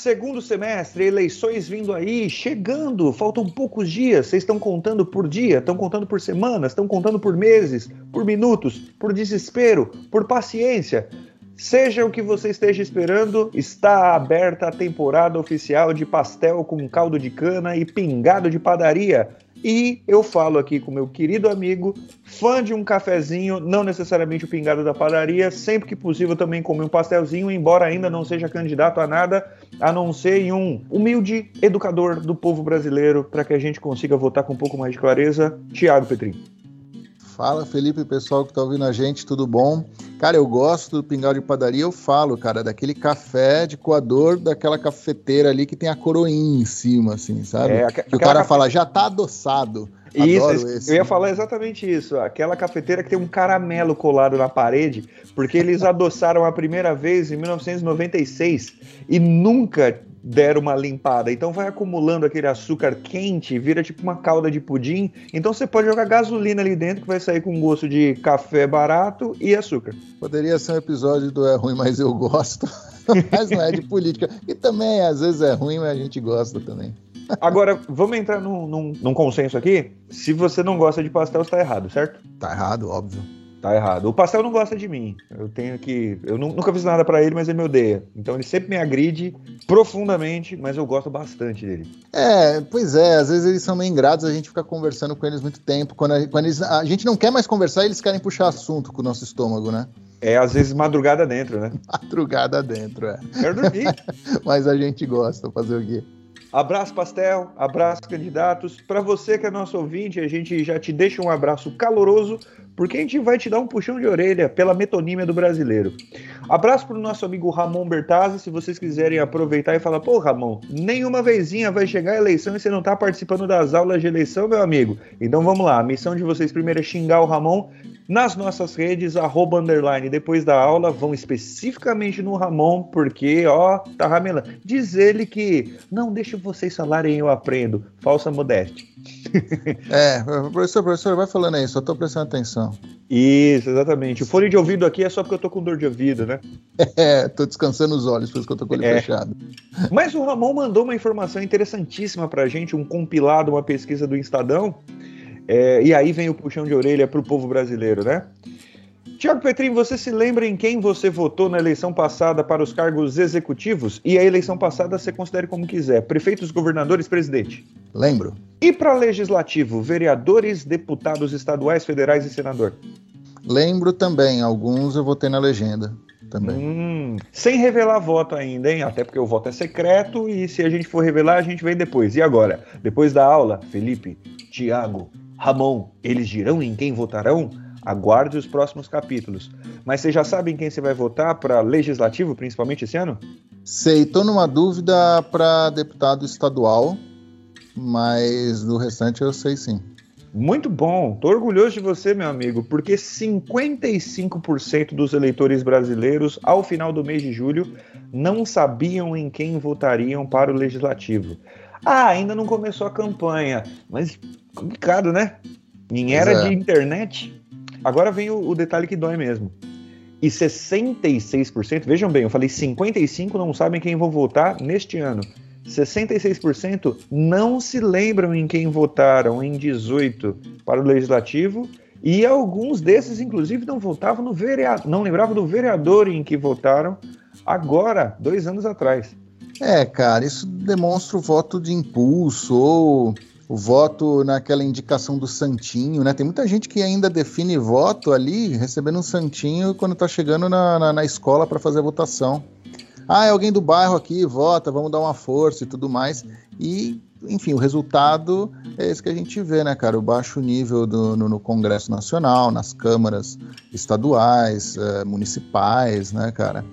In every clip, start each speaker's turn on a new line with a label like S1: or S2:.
S1: Segundo semestre, eleições vindo aí, chegando, faltam poucos dias. Vocês estão contando por dia, estão contando por semanas, estão contando por meses, por minutos, por desespero, por paciência. Seja o que você esteja esperando, está aberta a temporada oficial de pastel com caldo de cana e pingado de padaria. E eu falo aqui com meu querido amigo, fã de um cafezinho, não necessariamente o pingado da padaria, sempre que possível também comer um pastelzinho, embora ainda não seja candidato a nada, a não ser um humilde educador do povo brasileiro, para que a gente consiga votar com um pouco mais de clareza, Tiago Petrin.
S2: Fala, Felipe, pessoal que tá ouvindo a gente, tudo bom? Cara, eu gosto do pingau de padaria, eu falo, cara, daquele café de coador, daquela cafeteira ali que tem a coroinha em cima, assim, sabe? É, que o cara fala, já tá adoçado.
S1: Isso, esse. eu ia falar exatamente isso. Aquela cafeteira que tem um caramelo colado na parede, porque eles adoçaram a primeira vez em 1996 e nunca deram uma limpada. Então vai acumulando aquele açúcar quente, vira tipo uma calda de pudim. Então você pode jogar gasolina ali dentro que vai sair com gosto de café barato e açúcar.
S2: Poderia ser um episódio do É Ruim, mas eu gosto. mas não é de política. E também às vezes é ruim, mas a gente gosta também.
S1: Agora, vamos entrar num, num, num consenso aqui. Se você não gosta de pastel, está errado, certo?
S2: Tá errado, óbvio.
S1: Tá errado. O pastel não gosta de mim. Eu tenho que. Eu nunca fiz nada para ele, mas ele me odeia. Então ele sempre me agride profundamente, mas eu gosto bastante dele.
S2: É, pois é. Às vezes eles são meio ingratos, a gente fica conversando com eles muito tempo. Quando a, quando eles, a gente não quer mais conversar, eles querem puxar assunto com o nosso estômago, né?
S1: É, às vezes madrugada dentro, né?
S2: Madrugada dentro, é.
S1: Quero dormir.
S2: mas a gente gosta, fazer o quê?
S1: Abraço Pastel, abraço candidatos. Para você que é nosso ouvinte, a gente já te deixa um abraço caloroso, porque a gente vai te dar um puxão de orelha pela metonímia do brasileiro. Abraço para o nosso amigo Ramon Bertazzi, se vocês quiserem aproveitar e falar, pô Ramon, nenhuma vezinha vai chegar a eleição e você não está participando das aulas de eleição, meu amigo. Então vamos lá, a missão de vocês primeiro é xingar o Ramon nas nossas redes, arroba underline, depois da aula, vão especificamente no Ramon, porque, ó, tá ramelando. Diz ele que, não, deixa vocês falarem, eu aprendo. Falsa modéstia.
S2: é, professor, professor, vai falando aí, só tô prestando atenção.
S1: Isso, exatamente. O fone de ouvido aqui é só porque eu tô com dor de ouvido, né?
S2: É, tô descansando os olhos, por isso que eu tô com ele é. fechado.
S1: Mas o Ramon mandou uma informação interessantíssima pra gente, um compilado, uma pesquisa do Estadão, é, e aí vem o puxão de orelha para o povo brasileiro, né? Tiago Petrin, você se lembra em quem você votou na eleição passada para os cargos executivos? E a eleição passada você considere como quiser: prefeitos, governadores, presidente?
S2: Lembro.
S1: E para legislativo, vereadores, deputados estaduais, federais e senador?
S2: Lembro também, alguns eu votei na legenda também.
S1: Hum, sem revelar voto ainda, hein? Até porque o voto é secreto e se a gente for revelar, a gente vem depois. E agora? Depois da aula, Felipe, Tiago, Ramon, eles dirão em quem votarão? Aguarde os próximos capítulos. Mas você já sabe em quem você vai votar para legislativo, principalmente esse ano?
S2: Sei, estou numa dúvida para deputado estadual, mas do restante eu sei sim.
S1: Muito bom, tô orgulhoso de você, meu amigo, porque 55% dos eleitores brasileiros, ao final do mês de julho, não sabiam em quem votariam para o legislativo. Ah, ainda não começou a campanha, mas complicado, né? Em era é. de internet. Agora vem o, o, detalhe que dói mesmo. E 66%, vejam bem, eu falei 55% não sabem quem vão votar neste ano. 66% não se lembram em quem votaram em 18 para o legislativo e alguns desses, inclusive, não votavam no vereador, não lembravam do vereador em que votaram agora, dois anos atrás.
S2: É, cara, isso demonstra o voto de impulso ou o voto naquela indicação do santinho, né? Tem muita gente que ainda define voto ali recebendo um santinho quando tá chegando na, na, na escola para fazer a votação. Ah, é alguém do bairro aqui, vota, vamos dar uma força e tudo mais. E, enfim, o resultado é esse que a gente vê, né, cara? O baixo nível do, no, no Congresso Nacional, nas câmaras estaduais, eh, municipais, né, cara?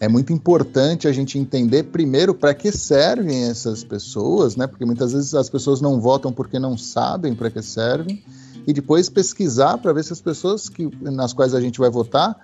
S2: É muito importante a gente entender primeiro para que servem essas pessoas, né? Porque muitas vezes as pessoas não votam porque não sabem para que servem, e depois pesquisar para ver se as pessoas que, nas quais a gente vai votar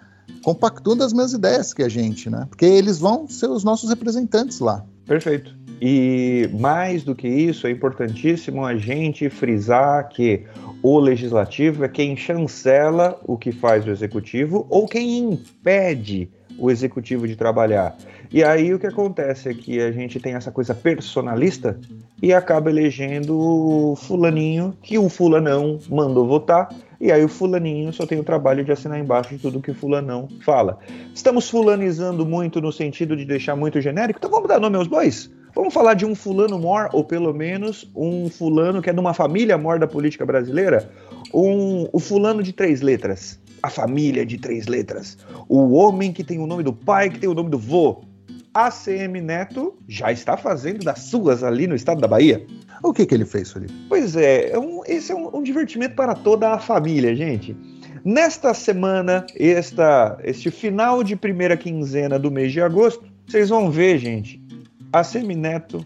S2: compactuam das mesmas ideias que a gente, né? Porque eles vão ser os nossos representantes lá.
S1: Perfeito. E mais do que isso, é importantíssimo a gente frisar que o legislativo é quem chancela o que faz o executivo ou quem impede o executivo de trabalhar. E aí o que acontece é que a gente tem essa coisa personalista e acaba elegendo fulaninho que o fulanão mandou votar. E aí o fulaninho só tem o trabalho de assinar embaixo de tudo que o fulanão fala. Estamos fulanizando muito no sentido de deixar muito genérico, então vamos dar nome aos bois? Vamos falar de um fulano mor, ou pelo menos um fulano que é de uma família mor da política brasileira? Um, o fulano de três letras. A família de três letras. O homem que tem o nome do pai, que tem o nome do vô. ACM Neto já está fazendo das suas ali no estado da Bahia.
S2: O que, que ele fez, Felipe?
S1: Pois é, é um, esse é um, um, divertimento para toda a família, gente. Nesta semana, esta, este final de primeira quinzena do mês de agosto, vocês vão ver, gente, ACM Neto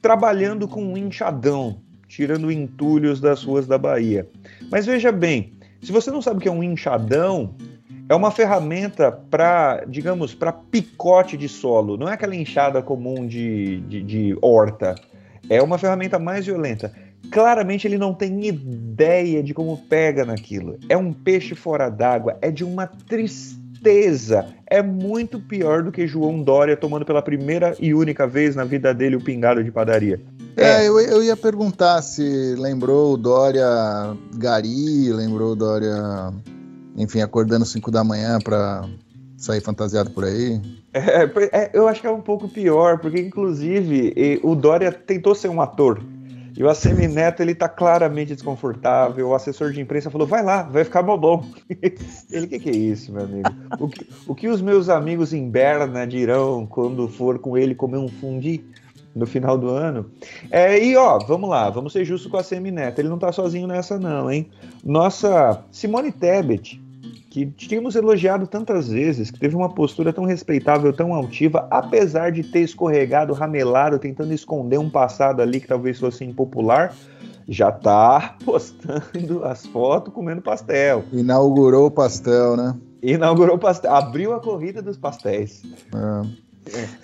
S1: trabalhando com um enxadão, tirando entulhos das ruas da Bahia. Mas veja bem, se você não sabe o que é um enxadão, é uma ferramenta para, digamos, para picote de solo. Não é aquela enxada comum de, de, de, horta. É uma ferramenta mais violenta. Claramente ele não tem ideia de como pega naquilo. É um peixe fora d'água. É de uma tristeza. É muito pior do que João Dória tomando pela primeira e única vez na vida dele o pingado de padaria.
S2: É, é eu, eu, ia perguntar se lembrou o Dória Gari, lembrou o Dória enfim, acordando 5 da manhã para sair fantasiado por aí.
S1: É, é, eu acho que é um pouco pior, porque inclusive o Dória tentou ser um ator. E o ACM Neto, ele tá claramente desconfortável. O assessor de imprensa falou: vai lá, vai ficar bobão. ele, o que, que é isso, meu amigo? O que, o que os meus amigos em Berna dirão quando for com ele comer um fundi? No final do ano. É, e ó, vamos lá, vamos ser justos com a Semi Neto. Ele não tá sozinho nessa, não, hein? Nossa Simone Tebet, que tínhamos elogiado tantas vezes, que teve uma postura tão respeitável, tão altiva, apesar de ter escorregado, ramelado, tentando esconder um passado ali que talvez fosse impopular, já tá postando as fotos comendo pastel.
S2: Inaugurou o pastel, né?
S1: Inaugurou o pastel, abriu a corrida dos pastéis.
S2: É.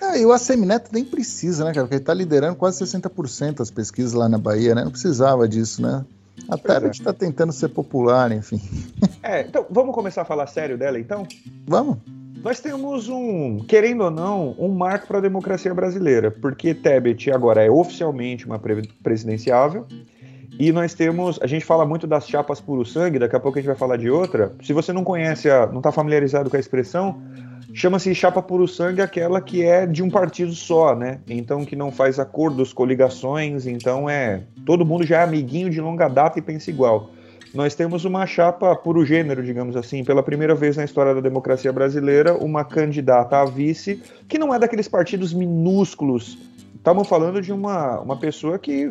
S2: É. e o ACM Neto nem precisa, né, cara? Porque ele tá liderando quase 60% das pesquisas lá na Bahia, né? Não precisava disso, né? Até a gente é. tá tentando ser popular, enfim.
S1: É, então vamos começar a falar sério dela, então?
S2: Vamos.
S1: Nós temos um, querendo ou não, um marco para a democracia brasileira, porque Tebet agora é oficialmente uma presidenciável. E nós temos, a gente fala muito das chapas puro sangue, daqui a pouco a gente vai falar de outra. Se você não conhece, a, não está familiarizado com a expressão, chama-se chapa puro sangue aquela que é de um partido só, né? Então que não faz acordos, coligações, então é todo mundo já é amiguinho de longa data e pensa igual. Nós temos uma chapa puro gênero, digamos assim, pela primeira vez na história da democracia brasileira, uma candidata a vice que não é daqueles partidos minúsculos. Estamos falando de uma, uma pessoa que,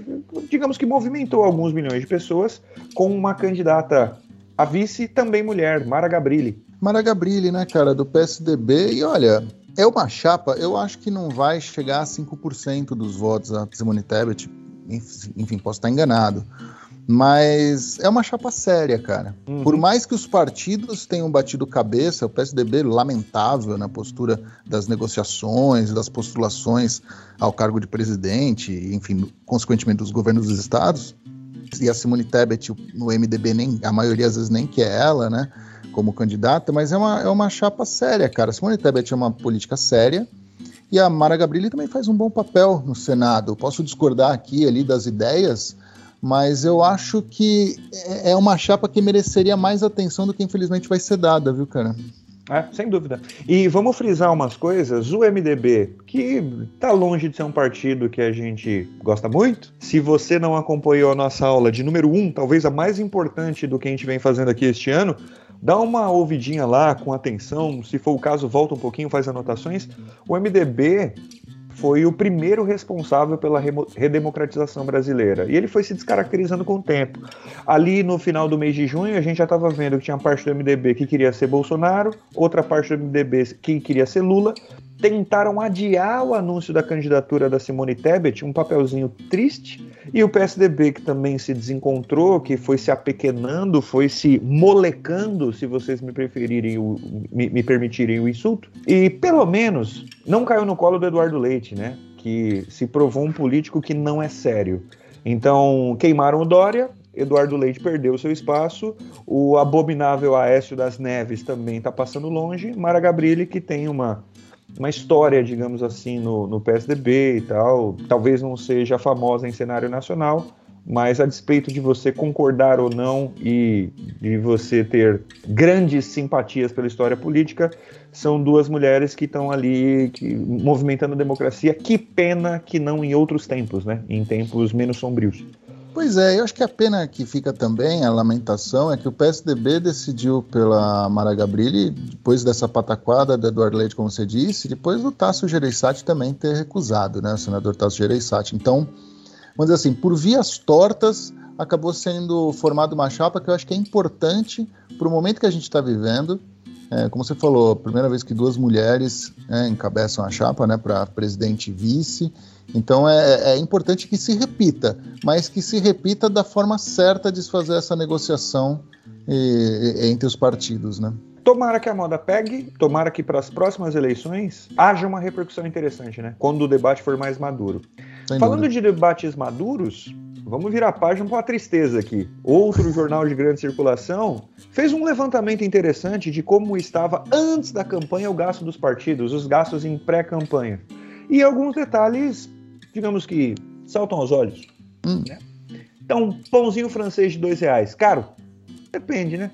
S1: digamos que movimentou alguns milhões de pessoas com uma candidata a vice também mulher, Mara Gabrilli.
S2: Mara Gabrilli, né, cara, do PSDB. E olha, é uma chapa, eu acho que não vai chegar a 5% dos votos a Simone Tebet. Enfim, posso estar enganado. Mas é uma chapa séria, cara. Uhum. Por mais que os partidos tenham batido cabeça, o PSDB lamentável na postura das negociações, das postulações ao cargo de presidente, enfim, consequentemente dos governos dos estados, e a Simone Tebet no MDB nem a maioria às vezes nem quer ela, né? Como candidata, mas é uma, é uma chapa séria, cara. Simone Tebet é uma política séria e a Mara Gabrilli também faz um bom papel no Senado. posso discordar aqui ali das ideias, mas eu acho que é, é uma chapa que mereceria mais atenção do que infelizmente vai ser dada, viu, cara?
S1: É, sem dúvida. E vamos frisar umas coisas. O MDB, que está longe de ser um partido que a gente gosta muito. Se você não acompanhou a nossa aula de número um, talvez a mais importante do que a gente vem fazendo aqui este ano, Dá uma ouvidinha lá com atenção, se for o caso, volta um pouquinho, faz anotações. O MDB foi o primeiro responsável pela redemocratização brasileira. E ele foi se descaracterizando com o tempo. Ali no final do mês de junho, a gente já estava vendo que tinha parte do MDB que queria ser Bolsonaro, outra parte do MDB que queria ser Lula, tentaram adiar o anúncio da candidatura da Simone Tebet, um papelzinho triste, e o PSDB, que também se desencontrou, que foi se apequenando, foi se molecando, se vocês me preferirem, o, me, me permitirem o insulto, e pelo menos não caiu no colo do Eduardo Leite, né? Que se provou um político que não é sério. Então, queimaram o Dória, Eduardo Leite perdeu seu espaço, o abominável Aécio das Neves também está passando longe, Mara Gabrilli, que tem uma, uma história, digamos assim, no, no PSDB e tal, talvez não seja famosa em cenário nacional, mas a despeito de você concordar ou não e de você ter grandes simpatias pela história política, são duas mulheres que estão ali que, movimentando a democracia. Que pena que não em outros tempos, né? Em tempos menos sombrios.
S2: Pois é, eu acho que a pena que fica também, a lamentação, é que o PSDB decidiu pela Mara Gabrilli, depois dessa pataquada do Eduardo Leite, como você disse, depois do Tasso Gereissati também ter recusado, né, o senador Tasso Gereissati. Então, vamos dizer assim, por vias tortas, acabou sendo formada uma chapa que eu acho que é importante para o momento que a gente está vivendo. É, como você falou, primeira vez que duas mulheres é, encabeçam a chapa né, para presidente e vice. Então é, é, importante que se repita, mas que se repita da forma certa de se fazer essa negociação e, e, entre os partidos. Né?
S1: Tomara que a moda pegue, tomara que para as próximas eleições haja uma repercussão interessante, né? Quando o debate for mais maduro. Sem Falando dúvida. de debates maduros, vamos virar a página com a tristeza aqui. Outro jornal de grande circulação fez um levantamento interessante de como estava antes da campanha o gasto dos partidos, os gastos em pré-campanha. E alguns detalhes, digamos que, saltam aos olhos. Hum. Né? Então, pãozinho francês de dois reais. Caro? Depende, né?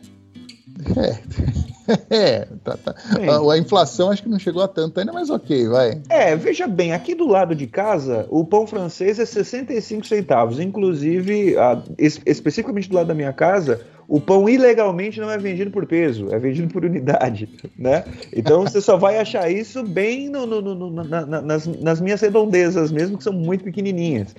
S2: É. É, tá, tá. A, a, inflação acho que não chegou a tanto ainda, mas ok, vai.
S1: É, veja bem, aqui do lado de casa, o pão francês é 65 centavos. Inclusive, a, es, especificamente do lado da minha casa, o pão ilegalmente não é vendido por peso, é vendido por unidade, né? Então você só vai achar isso bem no, no, no, na, nas, nas minhas redondezas mesmo, que são muito pequenininhas.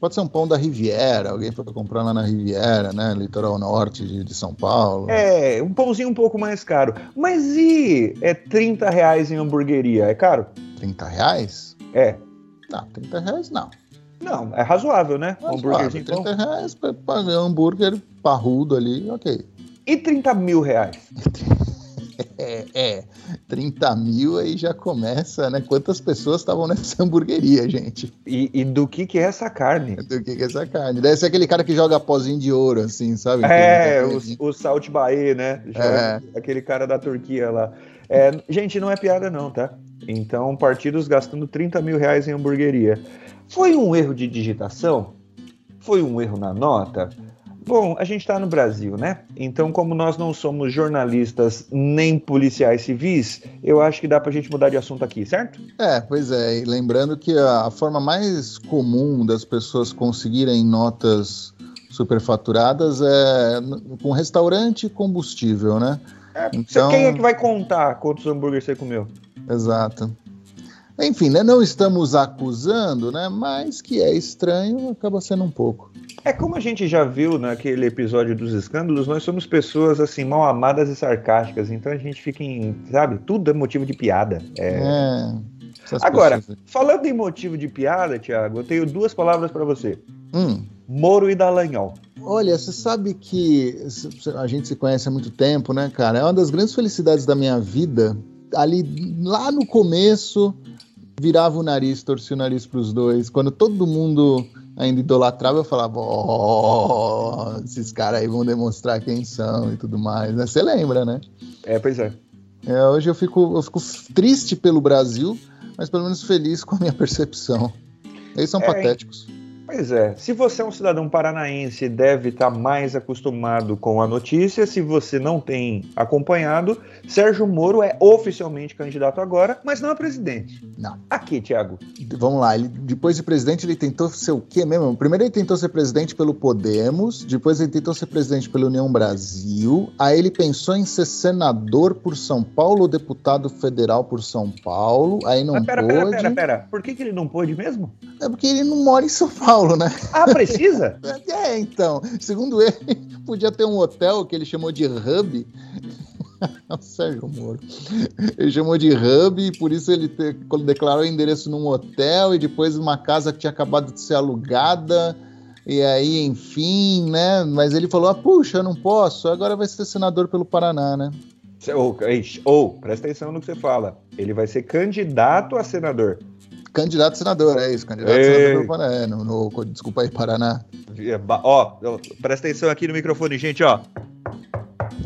S2: Pode ser um pão da Riviera, alguém foi comprar lá na Riviera, né? Litoral norte de, de, São Paulo.
S1: É, um pãozinho um pouco mais caro. Mas e é 30 reais em hamburgueria? É caro?
S2: 30 reais?
S1: É.
S2: Não, 30 reais não.
S1: Não, é razoável, né?
S2: Razoável, um hambúrguerzinho 30 pão. reais pra pagar um hambúrguer parrudo ali, ok.
S1: E 30 mil reais?
S2: É, é, 30 mil aí já começa, né? Quantas pessoas estavam nessa hamburgueria, gente?
S1: E, e, do que que é essa carne?
S2: Do que que é essa carne? Deve ser aquele cara que joga pozinho de ouro, assim, sabe?
S1: É, o, o Salt Bae, né? É. Aquele cara da Turquia lá. É, gente, não é piada não, tá? Então, partidos gastando 30 mil reais em hamburgueria. Foi um erro de digitação? Foi um erro na nota? Bom, a gente está no Brasil, né? Então, como nós não somos jornalistas nem policiais civis, eu acho que dá para a gente mudar de assunto aqui, certo?
S2: É, pois é. E lembrando que a forma mais comum das pessoas conseguirem notas superfaturadas é com restaurante e combustível, né?
S1: É, então... Quem é que vai contar quantos hambúrgueres você comeu?
S2: Exato. Enfim, né, não estamos acusando, né, mas que é estranho acaba sendo um pouco.
S1: É como a gente já viu naquele episódio dos escândalos, nós somos pessoas assim mal amadas e sarcásticas, então a gente fica em, sabe, tudo é motivo de piada. É... é Agora, pessoas... falando em motivo de piada, Thiago, eu tenho duas palavras para você.
S2: Hum.
S1: Moro e Dallagnol.
S2: Olha, você sabe que a gente se conhece há muito tempo, né, cara? É uma das grandes felicidades da minha vida. Ali, lá no começo, virava o nariz, torcia o nariz para os dois. Quando todo mundo ainda idolatrava, eu falava, ó, oh, esses caras aí vão demonstrar quem são e tudo mais? Você lembra, né?
S1: É, pois é.
S2: é. Hoje eu fico, eu fico triste pelo Brasil, mas pelo menos feliz com a minha percepção. Eles são é, patéticos.
S1: Pois é, se você é um cidadão paranaense, deve estar mais acostumado com a notícia. Se você não tem acompanhado, Sérgio Moro é oficialmente candidato agora, mas não a presidente.
S2: Não.
S1: Aqui, Tiago.
S2: Vamos lá, ele, depois de presidente, ele tentou ser o quê mesmo? Primeiro ele tentou ser presidente pelo Podemos, depois ele tentou ser presidente pela União Brasil, aí ele pensou em ser senador por São Paulo, deputado federal por São Paulo, aí não mas pera, pôde. Pera, pera,
S1: pera, por que, que ele não pôde mesmo?
S2: É porque ele não mora em São Paulo. Paulo, né?
S1: Ah, precisa?
S2: é, então. Segundo ele, podia ter um hotel que ele chamou de Hub. o Sérgio Moro. Ele chamou de Hub e por isso ele te, declarou o endereço num hotel e depois uma casa que tinha acabado de ser alugada. E aí, enfim, né? Mas ele falou: ah, puxa, não posso. Agora vai ser senador pelo Paraná, né?
S1: Ou, ou, presta atenção no que você fala. Ele vai ser candidato a senador.
S2: Candidato senador, é isso, candidato a senador Paraná, no, no, desculpa aí, Paraná.
S1: Ó, presta atenção aqui no microfone, gente, ó.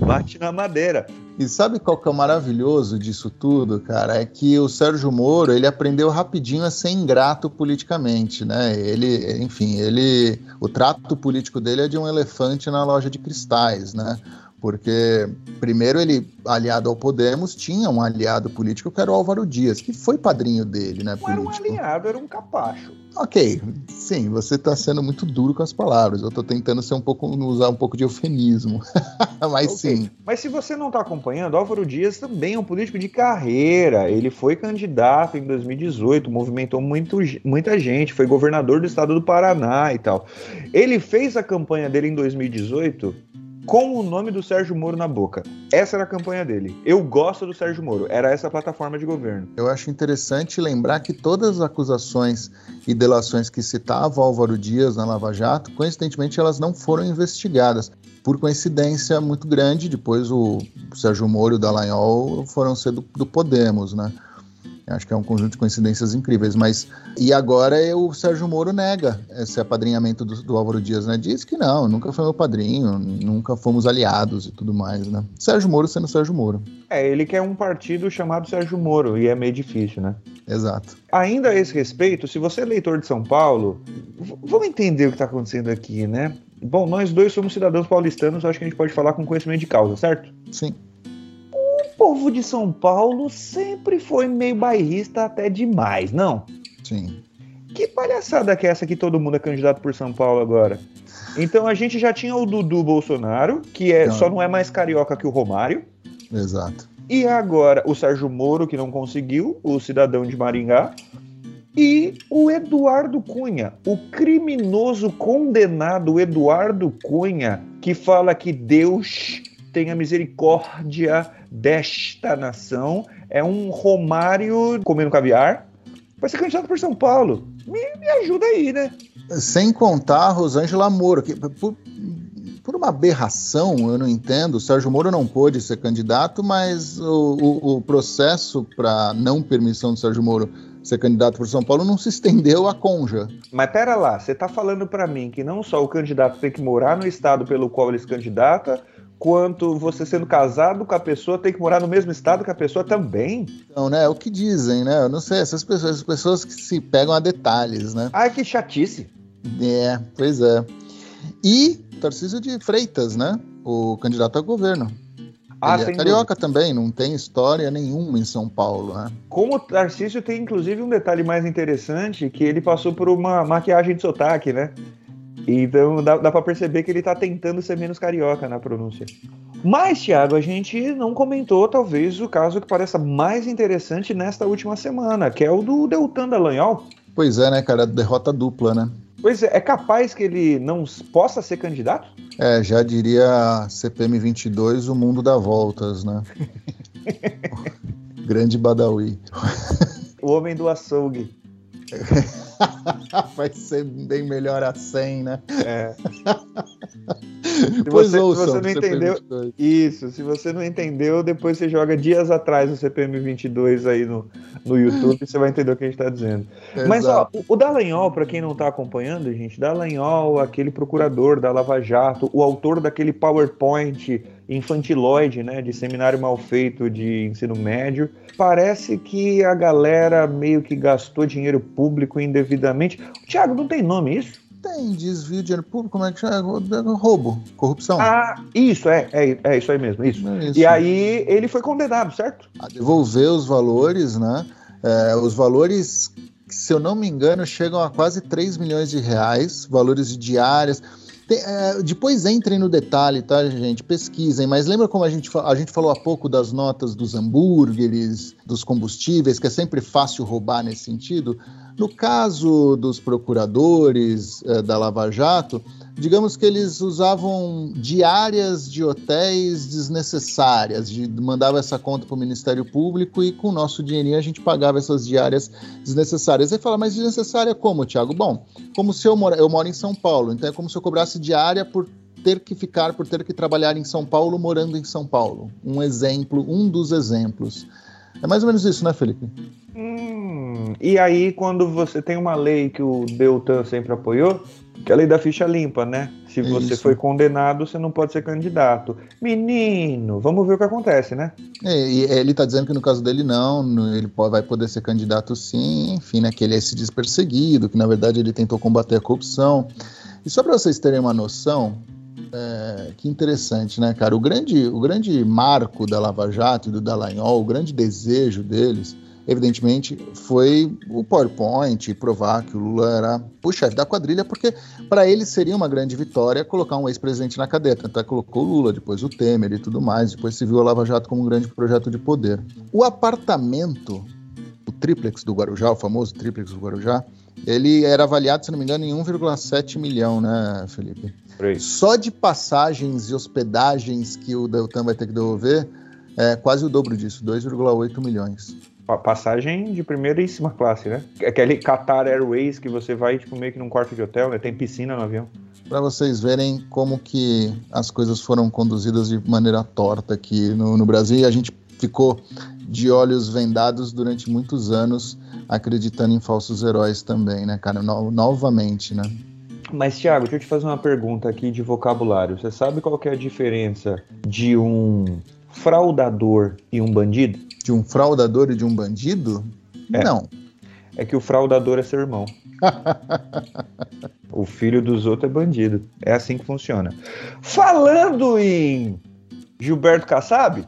S1: Bate na madeira.
S2: E sabe qual que é o maravilhoso disso tudo, cara? É que o Sérgio Moro, ele aprendeu rapidinho a ser ingrato politicamente, né? Ele, enfim, ele, o trato político dele é de um elefante na loja de cristais, né? Porque, primeiro, ele, aliado ao Podemos, tinha um aliado político que era o Álvaro Dias, que foi padrinho dele, né?
S1: Não era um aliado, era um capacho.
S2: Ok, sim, você está sendo muito duro com as palavras. Eu estou tentando ser um pouco, usar um pouco de eufemismo. Mas okay. sim.
S1: Mas se você não está acompanhando, Álvaro Dias também é um político de carreira. Ele foi candidato em 2018, movimentou muito, muita gente, foi governador do estado do Paraná e tal. Ele fez a campanha dele em 2018 com o nome do Sérgio Moro na boca. Essa era a campanha dele. Eu gosto do Sérgio Moro. Era essa a plataforma de governo.
S2: Eu acho interessante lembrar que todas as acusações e delações que citavam Álvaro Dias na Lava Jato, coincidentemente, elas não foram investigadas. Por coincidência muito grande, depois o Sérgio Moro e o Dallagnol foram ser do, do Podemos, né? Acho que é um conjunto de coincidências incríveis. Mas e agora o Sérgio Moro nega esse apadrinhamento do, do, Álvaro Dias, né? Diz que não, nunca foi meu padrinho, nunca fomos aliados e tudo mais, né? Sérgio Moro sendo Sérgio Moro.
S1: É, ele quer um partido chamado Sérgio Moro e é meio difícil, né?
S2: Exato.
S1: Ainda a esse respeito, se você é eleitor de São Paulo, vamos entender o que está acontecendo aqui, né? Bom, nós dois somos cidadãos paulistanos, acho que a gente pode falar com conhecimento de causa, certo?
S2: Sim
S1: povo de São Paulo sempre foi meio bairrista até demais, não?
S2: Sim.
S1: Que palhaçada que é essa que todo mundo é candidato por São Paulo agora? Então a gente já tinha o Dudu Bolsonaro, que é, não. só não é mais carioca que o Romário.
S2: Exato.
S1: E agora o Sérgio Moro, que não conseguiu, o cidadão de Maringá. E o Eduardo Cunha, o criminoso condenado Eduardo Cunha, que fala que Deus tenha misericórdia desta nação. É um Romário comendo caviar. Vai ser candidato por São Paulo. Me, me ajuda aí, né?
S2: Sem contar a Rosângela Moro, que por, por uma aberração, eu não entendo. O Sérgio Moro não pôde ser candidato, mas o, o, o processo para não permissão do Sérgio Moro ser candidato por São Paulo não se estendeu à conja.
S1: Mas pera lá, você está falando para mim que não só o candidato tem que morar no estado pelo qual ele se candidata, quanto você sendo casado com a pessoa tem que morar no mesmo estado que a pessoa também.
S2: Então, né? É o que dizem, né? Eu não sei, essas pessoas, as pessoas que se pegam a detalhes, né?
S1: Ai, que chatice.
S2: É, pois é. E Tarcísio de Freitas, né? O candidato a governo. Ah, Ele é carioca dúvida. também, não tem história nenhuma em São Paulo, né?
S1: Como o Tarcísio tem inclusive um detalhe mais interessante, que ele passou por uma maquiagem de sotaque, né? Então dá, dá para perceber que ele tá tentando ser menos carioca na pronúncia. Mas, Thiago, a gente não comentou talvez o caso que pareça mais interessante nesta última semana, que é o do Deltan Dallagnol.
S2: Pois é, né, cara? Derrota dupla, né?
S1: Pois é, é capaz que ele não possa ser candidato?
S2: É, já diria CPM 22, o mundo dá voltas, né? Grande Badawi.
S1: o homem do açougue.
S2: Vai ser bem melhor a 100, né?
S1: É. Se pois você, ouçam, se você não entendeu, isso, se você não entendeu, depois você joga dias atrás o CPM 22 aí no, no YouTube e você vai entender o que a gente está dizendo. Exato. Mas ó, o, o Dallagnol, para quem não está acompanhando, gente, Dallagnol, aquele procurador da Lava Jato, o autor daquele PowerPoint infantiloide, né, de seminário mal feito de ensino médio. Parece que a galera meio que gastou dinheiro público indevidamente. Tiago, não tem nome isso?
S2: Tem desvio de dinheiro público, como é que chama? Roubo, corrupção.
S1: Ah, isso, é, é, é isso aí mesmo, isso. É isso. E aí ele foi condenado, certo?
S2: A devolver os valores, né? É, os valores, se eu não me engano, chegam a quase 3 milhões de reais, valores de diárias. É, depois entrem no detalhe, tá, gente? Pesquisem, mas lembra como a gente, a gente falou há pouco das notas dos hambúrgueres, dos combustíveis, que é sempre fácil roubar nesse sentido? No caso dos procuradores é, da Lava Jato, digamos que eles usavam diárias de hotéis desnecessárias, de, mandava essa conta para o Ministério Público e com o nosso dinheirinho a gente pagava essas diárias desnecessárias. Aí fala, mas desnecessária como, Tiago? Bom, como se eu moro, eu moro em São Paulo, então é como se eu cobrasse diária por ter que ficar, por ter que trabalhar em São Paulo, morando em São Paulo. Um exemplo, um dos exemplos. É mais ou menos isso, né, Felipe?
S1: Hum, e aí, quando você tem uma lei que o Deltan sempre apoiou, que é a lei da ficha limpa, né? Se você Isso. foi condenado, você não pode ser candidato. Menino, vamos ver o que acontece, né?
S2: É, e ele está dizendo que no caso dele não, ele pode, vai poder ser candidato sim, enfim, né? Que ele é esse desperseguido, que na verdade ele tentou combater a corrupção. E só para vocês terem uma noção, é, que interessante, né, cara? O grande, o grande marco da Lava Jato e do Dallagnol, o grande desejo deles, evidentemente, foi o PowerPoint provar que o Lula era o chefe da quadrilha, porque para eles seria uma grande vitória colocar um ex-presidente na cadeia. Até colocou o Lula, depois o Temer e tudo mais, depois se viu a Lava Jato como um grande projeto de poder. O apartamento, o triplex do Guarujá, o famoso triplex do Guarujá, ele era avaliado, se não me engano, em 1,7 milhão, né, Felipe? Só de passagens e hospedagens que o Deltan vai ter que devolver, é quase o dobro disso, 2,8 milhões.
S1: Passagem de primeiríssima classe, né? Aquele Qatar Airways que você vai tipo, meio que num quarto de hotel, né? Tem piscina no avião.
S2: Para vocês verem como que as coisas foram conduzidas de maneira torta aqui no, no Brasil e a gente ficou de olhos vendados durante muitos anos acreditando em falsos heróis também, né, cara? No, novamente, né?
S1: Mas, Thiago, deixa eu te fazer uma pergunta aqui de vocabulário. Você sabe qual que é a diferença de um fraudador e um bandido?
S2: De um fraudador e de um bandido?
S1: É. Não. É que o fraudador é seu irmão. o filho dos outros é bandido. É assim que funciona. Falando em Gilberto Kassab.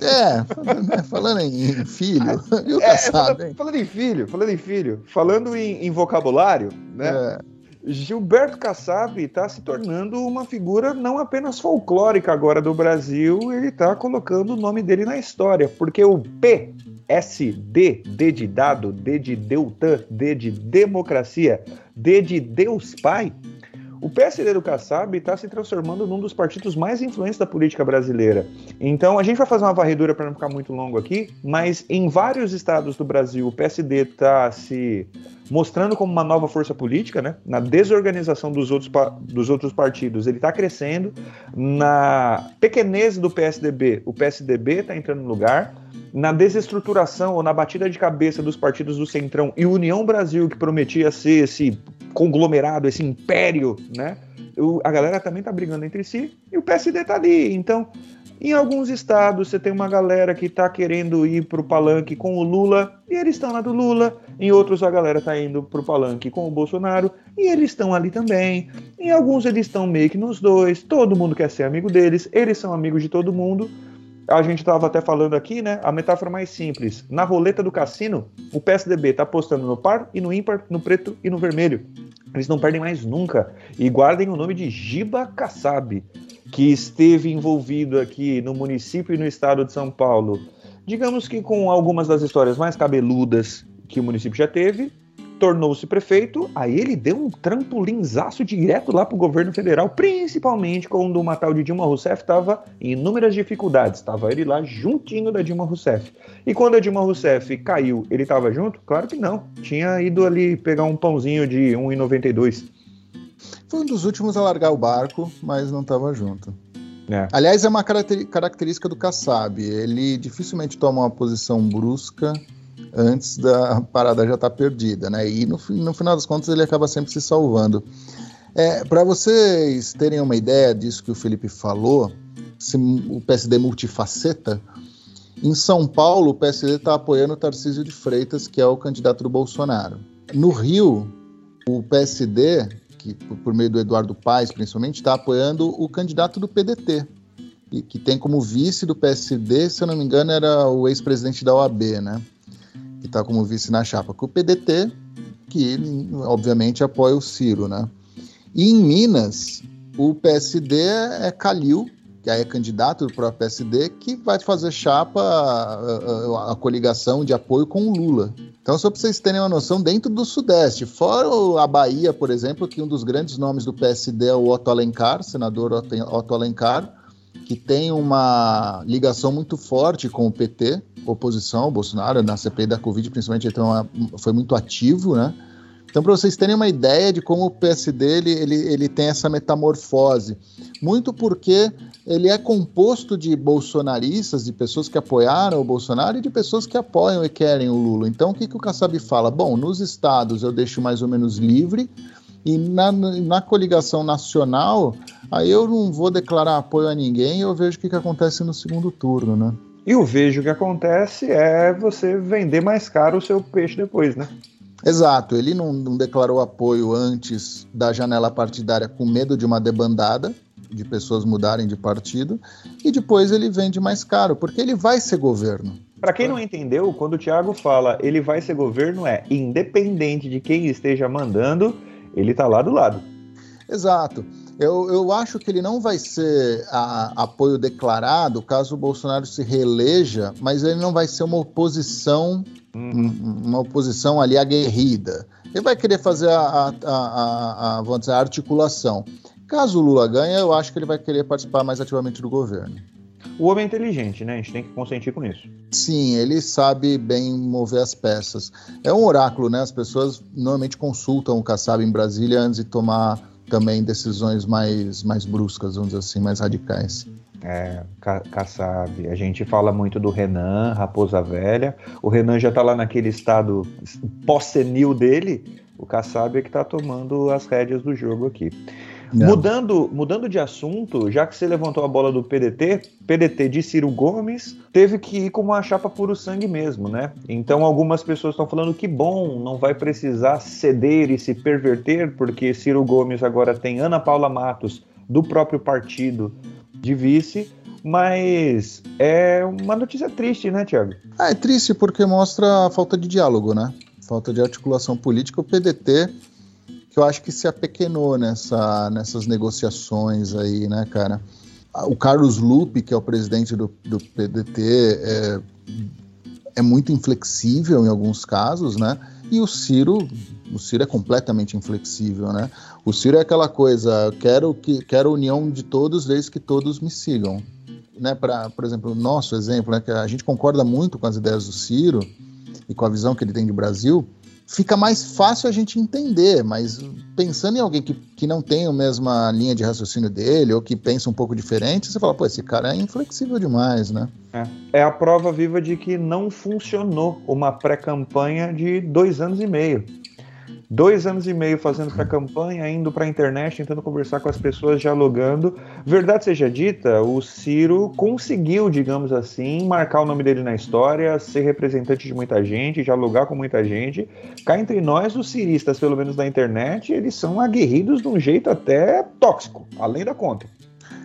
S2: É, falando em filho, é,
S1: falando, falando, em filho, falando em filho, falando em, em vocabulário, né? É. Gilberto Kassab está se tornando uma figura não apenas folclórica agora do Brasil, ele está colocando o nome dele na história, porque o P, S, D, D de dado, D de Deltan, D de democracia, D de Deus Pai, o PSD do Kassab está se transformando num dos partidos mais influentes da política brasileira. Então, a gente vai fazer uma varredura para não ficar muito longo aqui, mas em vários estados do Brasil, o PSD está se mostrando como uma nova força política, né? Na desorganização dos outros, dos outros partidos, ele está crescendo. Na pequenez do PSDB, o PSDB está entrando no lugar. Na desestruturação ou na batida de cabeça dos partidos do Centrão e União Brasil, que prometia ser esse conglomerado, esse império, né? O, a galera também tá brigando entre si e o PSD tá ali. Então, em alguns estados, você tem uma galera que tá querendo ir pro palanque com o Lula e eles estão lá do Lula. Em outros, a galera tá indo pro palanque com o Bolsonaro e eles estão ali também. Em alguns, eles estão meio que nos dois. Todo mundo quer ser amigo deles, eles são amigos de todo mundo a gente estava até falando aqui, né? A metáfora mais simples. Na roleta do cassino, o PSDB está apostando no par e no ímpar, no preto e no vermelho. Eles não perdem mais nunca. E guardem o nome de Giba Kassab, que esteve envolvido aqui no município e no estado de São Paulo. Digamos que com algumas das histórias mais cabeludas que o município já teve, tornou-se prefeito, aí ele deu um trampolinzaço direto lá pro governo federal, principalmente quando uma tal de Dilma Rousseff estava em inúmeras dificuldades. Estava ele lá juntinho da Dilma Rousseff. E quando a Dilma Rousseff caiu, ele estava junto? Claro que não. Tinha ido ali pegar um pãozinho de 1,92.
S2: Foi um dos últimos a largar o barco, mas não estava junto. É. Aliás, é uma característica do Kassab. Ele dificilmente toma uma posição brusca antes da parada já estar tá perdida, né? E no, no, final das contas ele acaba sempre se salvando. É, Para vocês terem uma ideia disso que o Felipe falou, se o PSD multifaceta, em São Paulo o PSD está apoiando o Tarcísio de Freitas, que é o candidato do Bolsonaro. No Rio, o PSD, que por meio do Eduardo Paes principalmente, está apoiando o candidato do PDT, que tem como vice do PSD, se eu não me engano, era o ex-presidente da OAB, né? Que está como vice na chapa, com o PDT, que obviamente apoia o Ciro, né? E em Minas, o PSD é Calil, que é candidato do próprio PSD, que vai fazer chapa a, a, a, coligação de apoio com o Lula. Então, só para vocês terem uma noção, dentro do Sudeste, fora a Bahia, por exemplo, que um dos grandes nomes do PSD é o Otto Alencar, senador Otto Alencar, que tem uma ligação muito forte com o PT, oposição ao Bolsonaro, na CPI da Covid, principalmente, então, foi muito ativo, né? Então, para vocês terem uma ideia de como o PSD ele, ele, ele tem essa metamorfose, muito porque ele é composto de bolsonaristas, de pessoas que apoiaram o Bolsonaro e de pessoas que apoiam e querem o Lula. Então, o que, que o Kassab fala? Bom, nos estados eu deixo mais ou menos livre, e na, na coligação nacional, aí eu não vou declarar apoio a ninguém, eu vejo o que, que acontece no segundo turno, né?
S1: E o vejo que acontece é você vender mais caro o seu peixe depois, né?
S2: Exato, ele não, não, declarou apoio antes da janela partidária com medo de uma debandada, de pessoas mudarem de partido, e depois ele vende mais caro, porque ele vai ser governo.
S1: Para quem não entendeu, quando o Thiago fala ele vai ser governo, é independente de quem esteja mandando, ele está lá do lado.
S2: Exato. Eu, eu acho que ele não vai ser a, apoio declarado caso o Bolsonaro se reeleja, mas ele não vai ser uma oposição, uhum. uma oposição ali aguerrida. Ele vai querer fazer a, a, a, dizer, a articulação. Caso o Lula ganhe, eu acho que ele vai querer participar mais ativamente do governo.
S1: O homem é inteligente, né? A gente tem que consentir com isso.
S2: Sim, ele sabe bem mover as peças. É um oráculo, né? As pessoas normalmente consultam o Kassab em Brasília antes de tomar também decisões mais, mais bruscas, vamos dizer assim, mais radicais.
S1: É, Kassab. A gente fala muito do Renan, Raposa Velha. O Renan já está lá naquele estado pós-senil dele. O Kassab é que está tomando as rédeas do jogo aqui. Mudando, mudando de assunto, já que você levantou a bola do PDT, PDT de Ciro Gomes teve que ir com uma chapa puro sangue mesmo, né? Então algumas pessoas estão falando que bom, não vai precisar ceder e se perverter, porque Ciro Gomes agora tem Ana Paula Matos do próprio partido de vice. Mas é uma notícia triste, né, Tiago?
S2: Ah, é triste porque mostra a falta de diálogo, né? Falta de articulação política. O PDT que eu acho que se apequenou nessa, nessas negociações aí, né, cara? O Carlos Lupe, que é o presidente do, do PDT, é, é muito inflexível em alguns casos, né? E o Ciro, o Ciro é completamente inflexível, né? O Ciro é aquela coisa, quero que quero a união de todos desde que todos me sigam, né? Para, por exemplo, o nosso exemplo, né, que a gente concorda muito com as ideias do Ciro e com a visão que ele tem de Brasil, fica mais fácil a gente entender, mas pensando em alguém que, que não tem a mesma linha de raciocínio dele ou que pensa um pouco diferente, você fala, pô, esse cara é inflexível demais, né?
S1: É, é a prova viva de que não funcionou uma pré-campanha de dois anos e meio dois anos e meio fazendo para campanha, indo para a internet, tentando conversar com as pessoas, dialogando. Verdade seja dita, o Ciro conseguiu, digamos assim, marcar o nome dele na história, ser representante de muita gente, dialogar com muita gente. Cá entre nós, os ciristas, pelo menos na internet, eles são aguerridos de um jeito até tóxico, além da conta.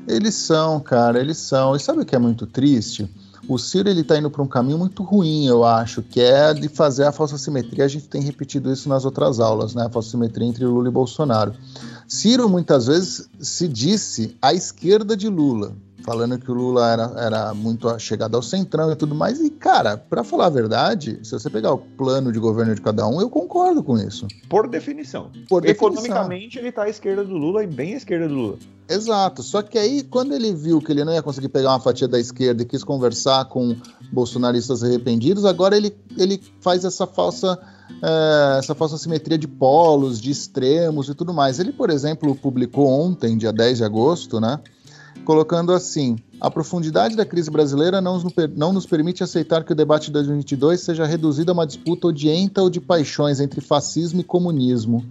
S2: Eles são, cara, eles são. E sabe o que é muito triste? O Ciro ele está indo para um caminho muito ruim, eu acho, que é de fazer a falsa simetria. A gente tem repetido isso nas outras aulas, né? A falsa simetria entre Lula e Bolsonaro. Ciro muitas vezes se disse à esquerda de Lula, falando que o Lula era, era muito chegado ao centrão e tudo mais. E, cara, para falar a verdade, se você pegar o plano de governo de cada um, eu concordo com isso.
S1: Por definição. Por Economicamente, definição. ele está à esquerda do Lula e bem à esquerda do Lula.
S2: Exato. Só que aí, quando ele viu que ele não ia conseguir pegar uma fatia da esquerda e quis conversar com bolsonaristas arrependidos, agora ele, ele faz essa falsa. É, essa falsa simetria de polos, de extremos e tudo mais. Ele, por exemplo, publicou ontem, dia 10 de agosto, né? Colocando assim: a profundidade da crise brasileira não nos, não nos permite aceitar que o debate de 2022 seja reduzido a uma disputa odienta ou de paixões entre fascismo e comunismo.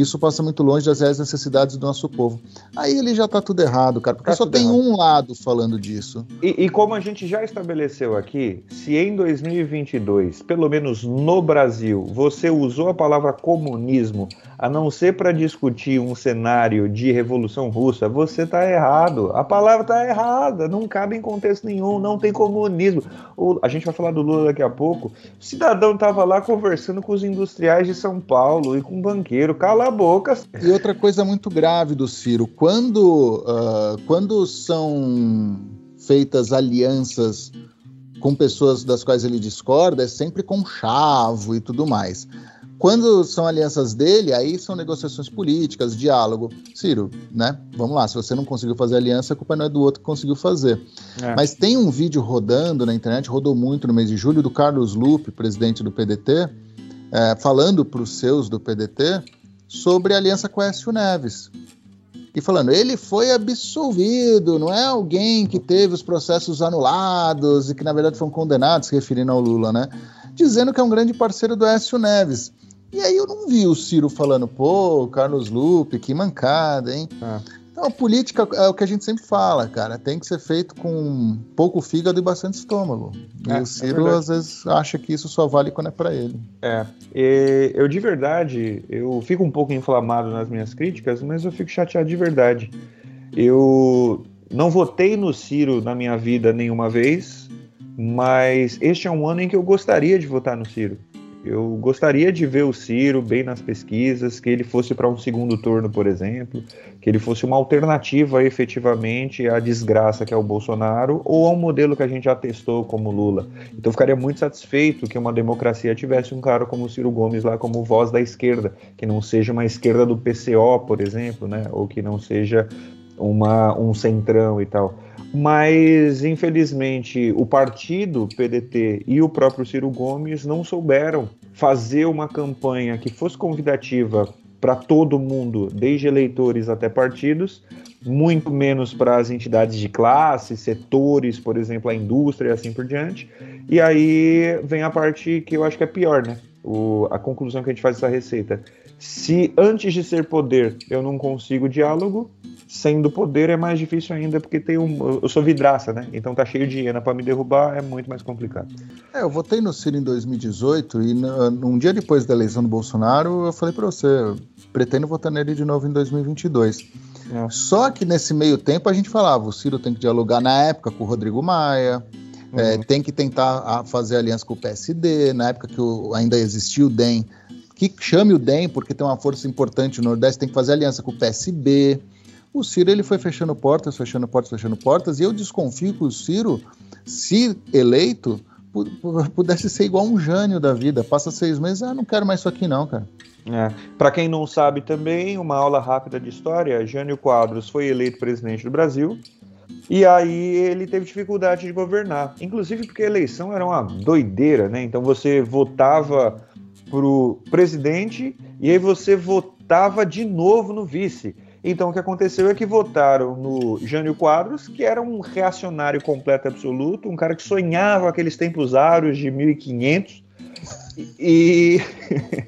S2: Isso passa muito longe das reais necessidades do nosso povo. Aí ele já tá tudo errado, cara, porque tá só tem errado. um lado falando disso.
S1: E, e, como a gente já estabeleceu aqui, se em 2022, pelo menos no Brasil, você usou a palavra comunismo a não ser para discutir um cenário de revolução russa, você tá errado. A palavra tá errada, não cabe em contexto nenhum, não tem comunismo. O, a gente vai falar do Lula daqui a pouco. O cidadão tava lá conversando com os industriais de São Paulo e com o banqueiro. Cala a boca.
S2: E outra coisa muito grave do Ciro, quando, uh, quando são feitas alianças com pessoas das quais ele discorda, é sempre com chavo e tudo mais. Quando são alianças dele, aí são negociações políticas, diálogo. Ciro, né? Vamos lá, se você não conseguiu fazer aliança, a culpa não é do outro que conseguiu fazer. É. Mas tem um vídeo rodando na internet, rodou muito no mês de julho, do Carlos Lupe, presidente do PDT, é, falando para os seus do PDT sobre a aliança com Écio Neves. E falando, ele foi absolvido, não é alguém que teve os processos anulados e que na verdade foram condenados, se referindo ao Lula, né? Dizendo que é um grande parceiro do Écio Neves. E aí eu não vi o Ciro falando, pô, Carlos Lupe, que mancada, hein? Ah. A política é o que a gente sempre fala, cara. Tem que ser feito com pouco fígado e bastante estômago. E é, o é Ciro, é às vezes, acha que isso só vale quando é para ele.
S1: É. E eu, de verdade, eu fico um pouco inflamado nas minhas críticas, mas eu fico chateado de verdade. Eu não votei no Ciro na minha vida nenhuma vez, mas este é um ano em que eu gostaria de votar no Ciro. Eu gostaria de ver o Ciro bem nas pesquisas, que ele fosse para um segundo turno, por exemplo, que ele fosse uma alternativa efetivamente à desgraça que é o Bolsonaro ou ao modelo que a gente já testou como Lula. Então ficaria muito satisfeito que uma democracia tivesse um cara como o Ciro Gomes lá como voz da esquerda, que não seja uma esquerda do PCO, por exemplo, né, ou que não seja uma, um centrão e tal mas infelizmente o partido PDT e o próprio Ciro Gomes não souberam fazer uma campanha que fosse convidativa para todo mundo, desde eleitores até partidos, muito menos para as entidades de classe, setores, por exemplo, a indústria e assim por diante. E aí vem a parte que eu acho que é pior, né? O, a conclusão que a gente faz dessa receita. Se antes de ser poder eu não consigo diálogo, sendo poder é mais difícil ainda, porque tem um. Eu sou vidraça, né? Então tá cheio de hiena para me derrubar, é muito mais complicado.
S2: É, eu votei no Ciro em 2018 e num dia depois da eleição do Bolsonaro, eu falei para você, pretendo votar nele de novo em 2022. É. Só que nesse meio tempo a gente falava, o Ciro tem que dialogar na época com o Rodrigo Maia, é, uhum. é, tem que tentar fazer aliança com o PSD, na época que o, ainda existia o DEM, que chame o DEM, porque tem uma força importante no Nordeste, tem que fazer aliança com o PSB. O Ciro ele foi fechando portas, fechando portas, fechando portas, e eu desconfio que o Ciro, se eleito, pudesse ser igual um Jânio da vida. Passa seis meses, ah, não quero mais isso aqui não, cara.
S1: É. Para quem não sabe também, uma aula rápida de história, Jânio Quadros foi eleito presidente do Brasil, e aí ele teve dificuldade de governar. Inclusive porque a eleição era uma doideira, né? Então você votava pro presidente e aí você votava de novo no vice. Então o que aconteceu é que votaram no Jânio Quadros, que era um reacionário completo absoluto, um cara que sonhava aqueles tempos áureos de 1500 e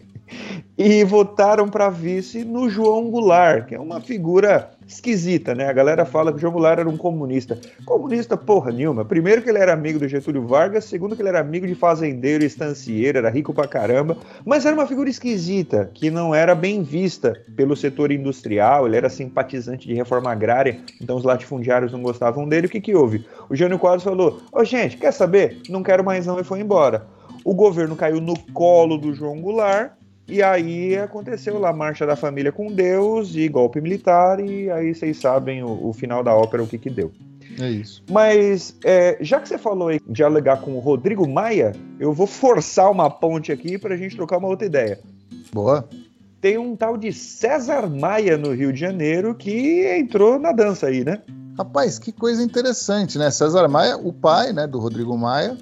S1: e votaram para vice no João Goulart, que é uma figura esquisita, né? A galera fala que o João Goulart era um comunista. Comunista porra nenhuma. Primeiro que ele era amigo do Getúlio Vargas, segundo que ele era amigo de fazendeiro e estancieiro, era rico pra caramba, mas era uma figura esquisita, que não era bem vista pelo setor industrial, ele era simpatizante de reforma agrária, então os latifundiários não gostavam dele. O que que houve? O Jânio Quadros falou, ô oh, gente, quer saber? Não quero mais não e foi embora. O governo caiu no colo do João Goulart, e aí aconteceu lá a marcha da família com Deus e golpe militar, e aí vocês sabem o, o final da ópera, o que que deu.
S2: É isso.
S1: Mas, é, já que você falou aí de alegar com o Rodrigo Maia, eu vou forçar uma ponte aqui para a gente trocar uma outra ideia.
S2: Boa.
S1: Tem um tal de César Maia no Rio de Janeiro que entrou na dança aí, né?
S2: Rapaz, que coisa interessante, né? César Maia, o pai né, do Rodrigo Maia,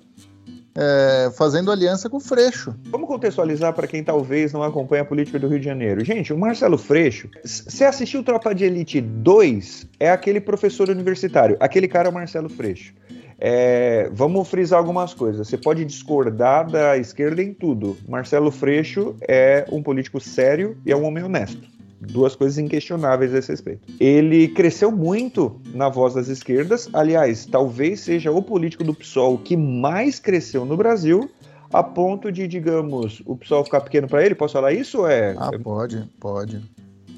S2: é, fazendo aliança com o Freixo.
S1: Vamos contextualizar para quem talvez não acompanha a política do Rio de Janeiro. Gente, o Marcelo Freixo, você assistiu Tropa de Elite 2, é aquele professor universitário. Aquele cara é o Marcelo Freixo. É, vamos frisar algumas coisas. Você pode discordar da esquerda em tudo. Marcelo Freixo é um político sério e é um homem honesto duas coisas inquestionáveis a esse respeito. Ele cresceu muito na voz das esquerdas, aliás, talvez seja o político do PSOL que mais cresceu no Brasil, a ponto de, digamos, o PSOL ficar pequeno para ele. Posso falar isso? É...
S2: Ah, pode, pode.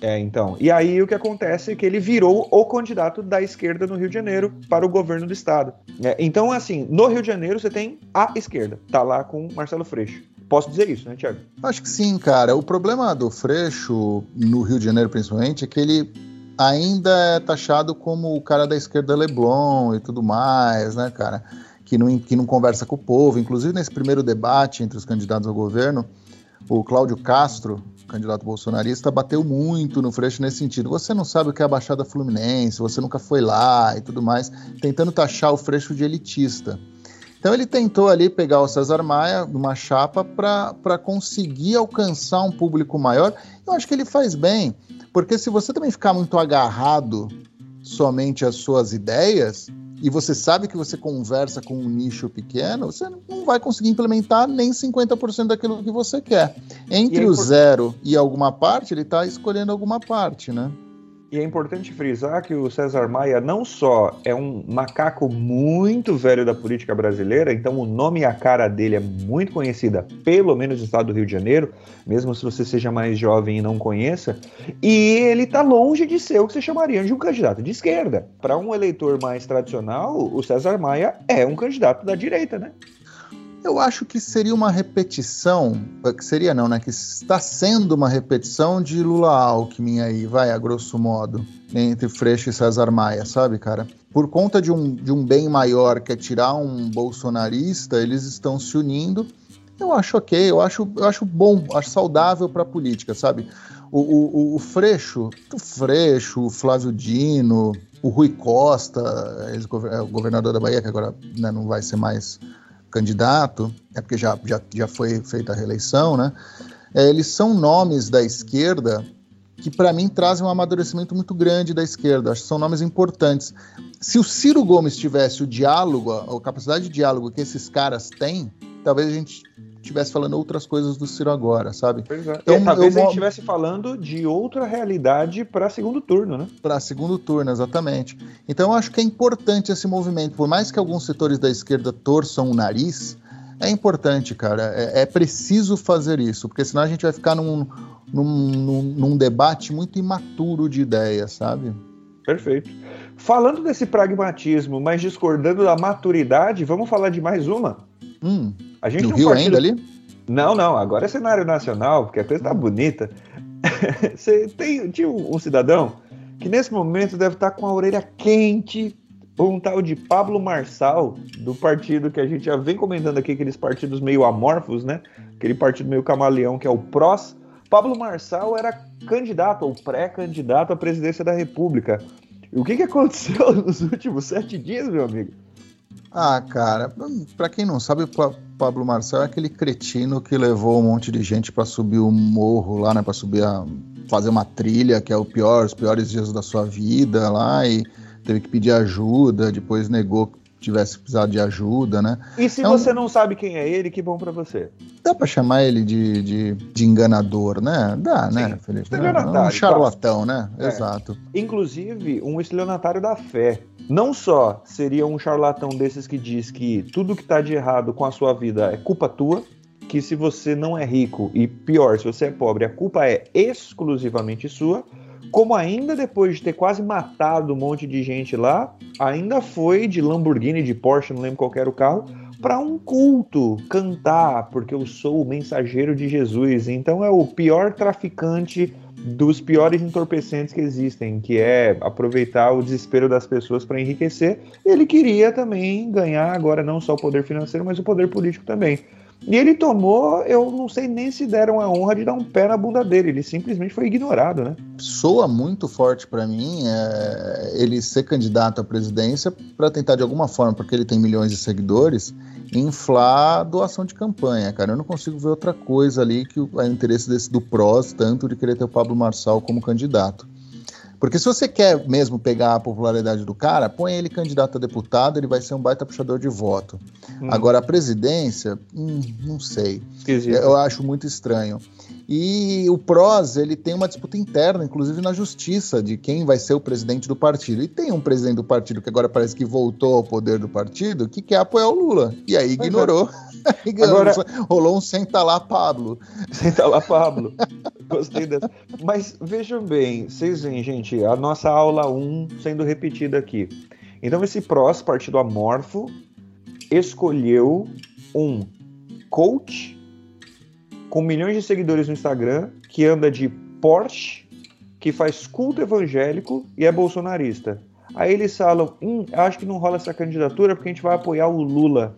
S1: É, então. E aí o que acontece é que ele virou o candidato da esquerda no Rio de Janeiro para o governo do estado. É, então, assim, no Rio de Janeiro você tem a esquerda, tá lá com Marcelo Freixo. Posso dizer isso, né, Tiago?
S2: Acho que sim, cara. O problema do Freixo, no Rio de Janeiro principalmente, é que ele ainda é taxado como o cara da esquerda Leblon e tudo mais, né, cara? Que não, que não conversa com o povo. Inclusive, nesse primeiro debate entre os candidatos ao governo, o Cláudio Castro, candidato bolsonarista, bateu muito no Freixo nesse sentido. Você não sabe o que é a Baixada Fluminense, você nunca foi lá e tudo mais, tentando taxar o Freixo de elitista. Então ele tentou ali pegar o César Maia numa chapa para conseguir alcançar um público maior. Eu acho que ele faz bem, porque se você também ficar muito agarrado somente às suas ideias, e você sabe que você conversa com um nicho pequeno, você não vai conseguir implementar nem 50% daquilo que você quer. Entre o zero e alguma parte, ele está escolhendo alguma parte, né?
S1: E é importante frisar que o César Maia não só é um macaco muito velho da política brasileira, então o nome e a cara dele é muito conhecida, pelo menos no estado do Rio de Janeiro, mesmo se você seja mais jovem e não conheça, e ele está longe de ser o que você chamaria de um candidato de esquerda. Para um eleitor mais tradicional, o César Maia é um candidato da direita, né?
S2: Eu acho que seria uma repetição, que seria não, né? Que está sendo uma repetição de Lula Alckmin aí, vai, a grosso modo, entre Freixo e César Maia, sabe, cara? Por conta de um, de um bem maior que é tirar um bolsonarista, eles estão se unindo. Eu acho ok, eu acho, eu acho bom, acho saudável para a política, sabe? O, o, o Freixo, o Freixo, o Flávio Dino, o Rui Costa, é o governador da Bahia, que agora né, não vai ser mais candidato, é porque já, já, já foi feita a reeleição, né? É, eles são nomes da esquerda que, para mim, trazem um amadurecimento muito grande da esquerda. Acho que são nomes importantes. Se o Ciro Gomes tivesse o diálogo, a capacidade de diálogo que esses caras têm, talvez a gente estivesse falando outras coisas do Ciro agora, sabe?
S1: Pois é. Então, talvez eu, a gente estivesse falando de outra realidade para segundo turno, né?
S2: Para segundo turno, exatamente. Então eu acho que é importante esse movimento, por mais que alguns setores da esquerda torçam o nariz, é importante, cara. É, é preciso fazer isso, porque senão a gente vai ficar num, num, num, num debate muito imaturo de ideias, sabe?
S1: Perfeito. Falando desse pragmatismo, mas discordando da maturidade, vamos falar de mais uma?
S2: Hum. A gente no Rio partido... ainda ali?
S1: Não, não, agora é cenário nacional, porque a coisa tá bonita. Você tem, tinha um, um, cidadão que nesse momento deve estar tá com a orelha quente, um tal de Pablo Marçal, do partido que a gente já vem comentando aqui, aqueles partidos meio amorfos, né? Aquele partido meio camaleão que é o PROS. Pablo Marçal era candidato ou pré-candidato à presidência da República. E o que, que aconteceu nos últimos sete dias, meu amigo?
S2: Ah, cara, para quem não sabe, o Pablo Marcel é aquele cretino que levou um monte de gente para subir o morro lá, né, para subir a fazer uma trilha, que é o pior, os piores dias da sua vida lá e teve que pedir ajuda, depois negou tivesse precisado de ajuda, né?
S1: E se é você não sabe quem é ele, que bom para você.
S2: Dá para chamar ele de, de, de, enganador, né? Dá, né, Sim. né, Felipe? Um charlatão, né? É. Exato.
S1: Inclusive, um estelionatário da fé. Não só seria um charlatão desses que diz que tudo que tá de errado com a sua vida é culpa tua, que se você não é rico e pior, se você é pobre, a culpa é exclusivamente sua, como ainda depois de ter quase matado um monte de gente lá, ainda foi de Lamborghini, de Porsche, não lembro qual era o carro, para um culto cantar, porque eu sou o mensageiro de Jesus. Então é o pior traficante dos piores entorpecentes que existem, que é aproveitar o desespero das pessoas para enriquecer. Ele queria também ganhar agora não só o poder financeiro, mas o poder político também. E ele tomou, eu não sei nem se deram a honra de dar um pé na bunda dele, ele simplesmente foi ignorado, né?
S2: Soa muito forte para mim é, ele ser candidato à presidência para tentar de alguma forma, porque ele tem milhões de seguidores, inflar a doação de campanha, cara. Eu não consigo ver outra coisa ali que o interesse desse do PROS, tanto de querer ter o Pablo Marçal como candidato. Porque se você quer mesmo pegar a popularidade do cara, põe ele candidato a deputado, ele vai ser um baita puxador de voto. Hum. Agora, a presidência, hum, não sei. Esquisito. Eu acho muito estranho. E o PROS, ele tem uma disputa interna, inclusive na justiça, de quem vai ser o presidente do partido. E tem um presidente do partido que agora parece que voltou ao poder do partido, que quer apoiar o Lula. E aí é. ignorou. Agora... Rolou um senta lá, Pablo.
S1: Senta lá, Pablo. Gostei dessa. Mas vejam bem, vocês veem, gente, a nossa aula 1 sendo repetida aqui. Então, esse PROS, partido amorfo, escolheu um coach com milhões de seguidores no Instagram, que anda de Porsche, que faz culto evangélico e é bolsonarista. Aí eles falam: hum, acho que não rola essa candidatura porque a gente vai apoiar o Lula.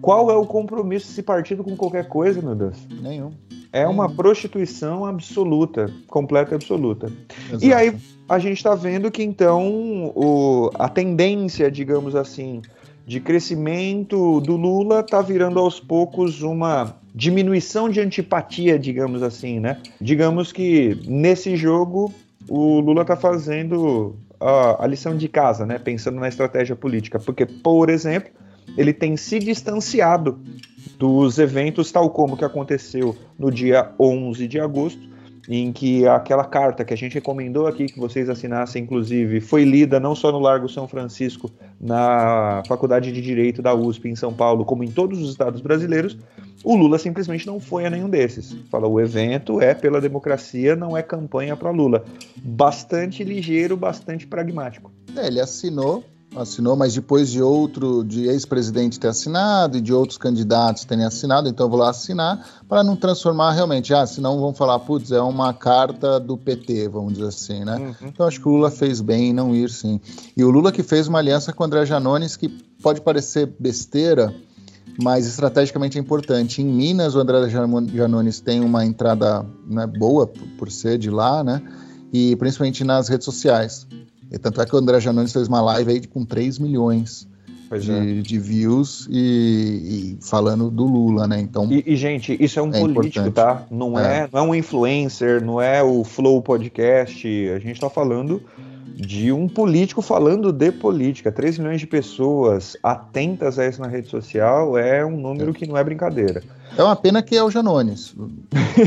S1: Qual é o compromisso desse partido com qualquer coisa, meu Deus?
S2: Nenhum.
S1: É uma prostituição absoluta, completa e absoluta. Exato. E aí a gente está vendo que então o, a tendência, digamos assim, de crescimento do Lula está virando aos poucos uma diminuição de antipatia, digamos assim, né? Digamos que nesse jogo o Lula está fazendo a, a, lição de casa, né? Pensando na estratégia política, porque, por exemplo, ele tem se distanciado dos eventos tal como que aconteceu no dia 11 de agosto, em que aquela carta que a gente recomendou aqui que vocês assinassem, inclusive, foi lida não só no Largo São Francisco, na Faculdade de Direito da USP em São Paulo, como em todos os estados brasileiros, o Lula simplesmente não foi a nenhum desses. Fala, o evento é pela democracia, não é campanha para Lula. Bastante ligeiro, bastante pragmático.
S2: É, ele assinou assinou, mas depois de outro, de ex-presidente ter assinado e de outros candidatos terem assinado, então eu vou lá assinar para não transformar realmente, ah, senão vão falar, putz, é uma carta do PT, vamos dizer assim, né? Uhum. Então acho que o Lula fez bem em não ir, sim. E o Lula que fez uma aliança com o André Janones que pode parecer besteira, mas estrategicamente é importante. Em Minas, o André Janones tem uma entrada né, boa por ser de lá, né? E principalmente nas redes sociais. E tanto é que o André Janones fez uma live aí com 3 milhões de, é. de, views e, e, falando do Lula, né? Então.
S1: E, e gente, isso é um é político, importante. tá? Não é. é. não é um influencer, não é o Flow Podcast. A gente tá falando de um político falando de política. 3 milhões de pessoas atentas a isso na rede social é um número é. que não é brincadeira.
S2: É uma pena que é o Janones.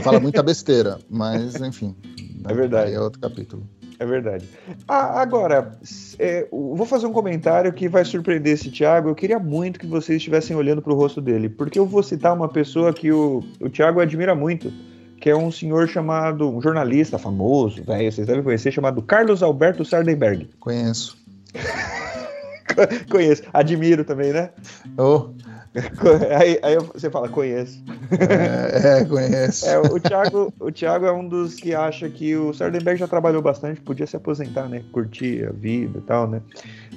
S2: Fala muita besteira, mas enfim.
S1: É verdade.
S2: É outro capítulo.
S1: É verdade. Ah, agora, é, vou fazer um comentário que vai surpreender esse Thiago. Eu queria muito que vocês estivessem olhando para o rosto dele, porque eu vou citar uma pessoa que o, o Thiago admira muito, que é um senhor chamado, um jornalista famoso, vocês devem conhecer, chamado Carlos Alberto Sardenberg.
S2: Conheço.
S1: Conheço. Admiro também, né?
S2: Oh.
S1: Aí, aí, você fala, conheço.
S2: É, é conheço.
S1: É, o, Thiago, o Thiago é um dos que acha que o Sardenberg já trabalhou bastante, podia se aposentar, né? Curtir a vida e tal, né?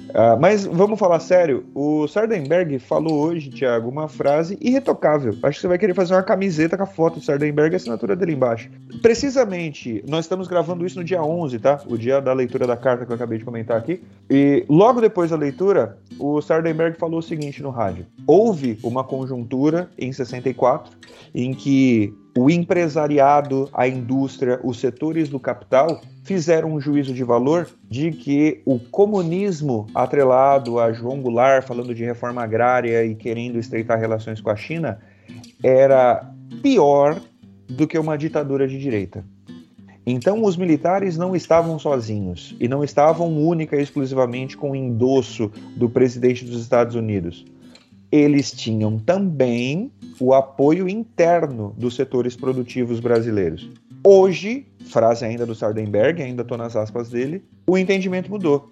S1: Uh, mas vamos falar sério, o Sardenberg falou hoje, Thiago, uma frase irretocável. Acho que você vai querer fazer uma camiseta com a foto do Sardenberg e a assinatura dele embaixo. Precisamente, nós estamos gravando isso no dia 11, tá? O dia da leitura da carta que eu acabei de comentar aqui. E logo depois da leitura, o Sardenberg falou o seguinte no rádio: houve uma conjuntura em 64 em que o empresariado, a indústria, os setores do capital fizeram um juízo de valor de que o comunismo atrelado a João Goulart falando de reforma agrária e querendo estreitar relações com a China era pior do que uma ditadura de direita. Então os militares não estavam sozinhos e não estavam única e exclusivamente com o endosso do presidente dos Estados Unidos. Eles tinham também o apoio interno dos setores produtivos brasileiros. Hoje, frase ainda do Sardenberg, ainda estou nas aspas dele, o entendimento mudou.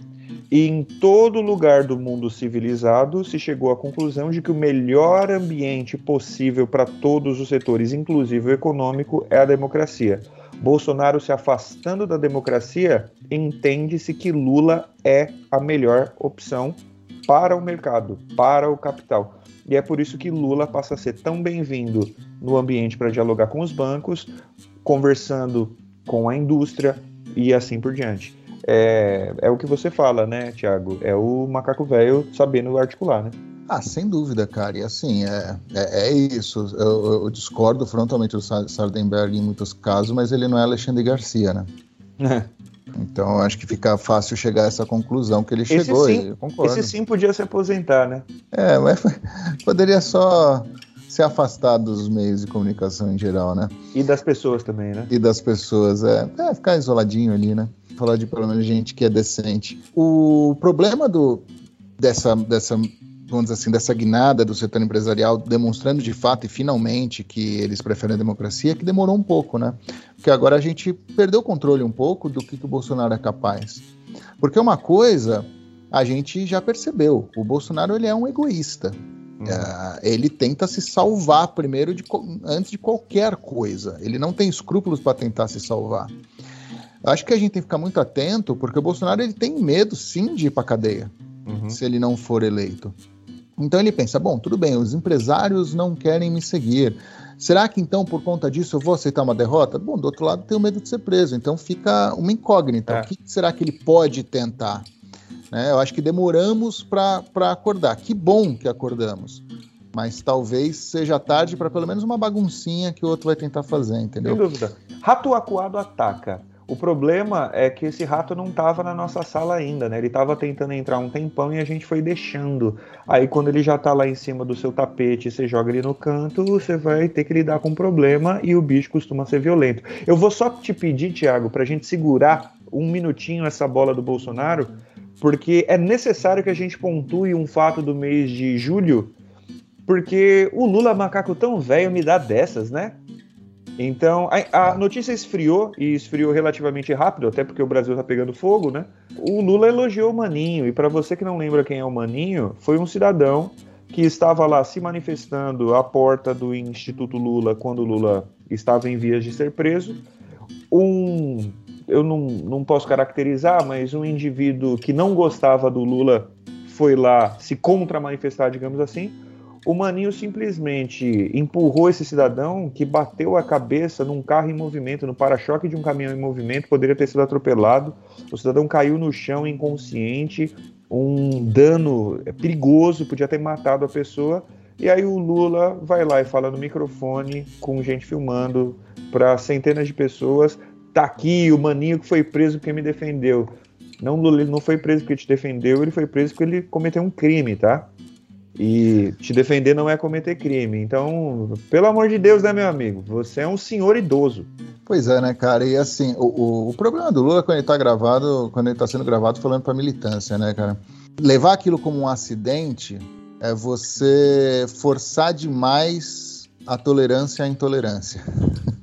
S1: E em todo lugar do mundo civilizado se chegou à conclusão de que o melhor ambiente possível para todos os setores, inclusive o econômico, é a democracia. Bolsonaro se afastando da democracia, entende-se que Lula é a melhor opção para o mercado, para o capital. E é por isso que Lula passa a ser tão bem-vindo no ambiente para dialogar com os bancos, conversando com a indústria e assim por diante. É, é o que você fala, né, Tiago? É o macaco velho sabendo articular, né?
S2: Ah, sem dúvida, cara. E assim, é, é, é isso. Eu, eu, discordo frontalmente do Sardenberg em muitos casos, mas ele não é Alexandre Garcia, né? Então acho que fica fácil chegar a essa conclusão que ele esse chegou.
S1: Sim, esse sim podia se aposentar, né?
S2: É, mas poderia só se afastar dos meios de comunicação em geral, né?
S1: E das pessoas também, né?
S2: E das pessoas, é. é ficar isoladinho ali, né? Falar de pelo menos gente que é decente. O problema do, dessa, dessa vamos dizer assim, dessa guinada do setor empresarial, demonstrando de fato e finalmente que eles preferem a democracia, que demorou um pouco, né? Porque agora a gente perdeu o controle um pouco do que, que o Bolsonaro é capaz. Porque uma coisa a gente já percebeu, o Bolsonaro ele é um egoísta. Uhum. Uh, ele tenta se salvar primeiro de, antes de qualquer coisa. Ele não tem escrúpulos para tentar se salvar. Acho que a gente tem que ficar muito atento, porque o Bolsonaro ele tem medo sim de ir para cadeia, uhum. se ele não for eleito. Então ele pensa: bom, tudo bem, os empresários não querem me seguir. Será que então, por conta disso, eu vou aceitar uma derrota? Bom, do outro lado, tenho medo de ser preso. Então fica uma incógnita. É. O que será que ele pode tentar? Né? Eu acho que demoramos para acordar. Que bom que acordamos. Mas talvez seja tarde para pelo menos uma baguncinha que o outro vai tentar fazer, entendeu?
S1: Sem dúvida. Rato acuado ataca. O problema é que esse rato não estava na nossa sala ainda, né? Ele estava tentando entrar um tempão e a gente foi deixando. Aí quando ele já está lá em cima do seu tapete, você joga ele no canto, você vai ter que lidar com um problema e o bicho costuma ser violento. Eu vou só te pedir, Thiago, para a gente segurar um minutinho essa bola do Bolsonaro, porque é necessário que a gente pontue um fato do mês de julho, porque o Lula macaco tão velho me dá dessas, né? Então, a, a, notícia esfriou, e esfriou relativamente rápido, até porque o Brasil está pegando fogo, né? O Lula elogiou o Maninho, e para você que não lembra quem é o Maninho, foi um cidadão que estava lá se manifestando à porta do Instituto Lula quando o Lula estava em vias de ser preso. Um, eu não, não posso caracterizar, mas um indivíduo que não gostava do Lula foi lá se contra-manifestar, digamos assim o Maninho simplesmente empurrou esse cidadão que bateu a cabeça num carro em movimento, no para-choque de um caminhão em movimento, poderia ter sido atropelado. O cidadão caiu no chão inconsciente, um dano perigoso, podia ter matado a pessoa. E aí o Lula vai lá e fala no microfone, com gente filmando, para centenas de pessoas: tá aqui o Maninho que foi preso porque me defendeu. Não, Lula, ele não foi preso porque te defendeu, ele foi preso porque ele cometeu um crime, tá? E te defender não é cometer crime. Então, pelo amor de Deus, né, meu amigo? Você é um senhor idoso.
S2: Pois é, né, cara? E assim, o, o, o problema do Lula quando ele tá gravado, quando ele tá sendo gravado falando pra militância, né, cara? Levar aquilo como um acidente é você forçar demais a tolerância à intolerância.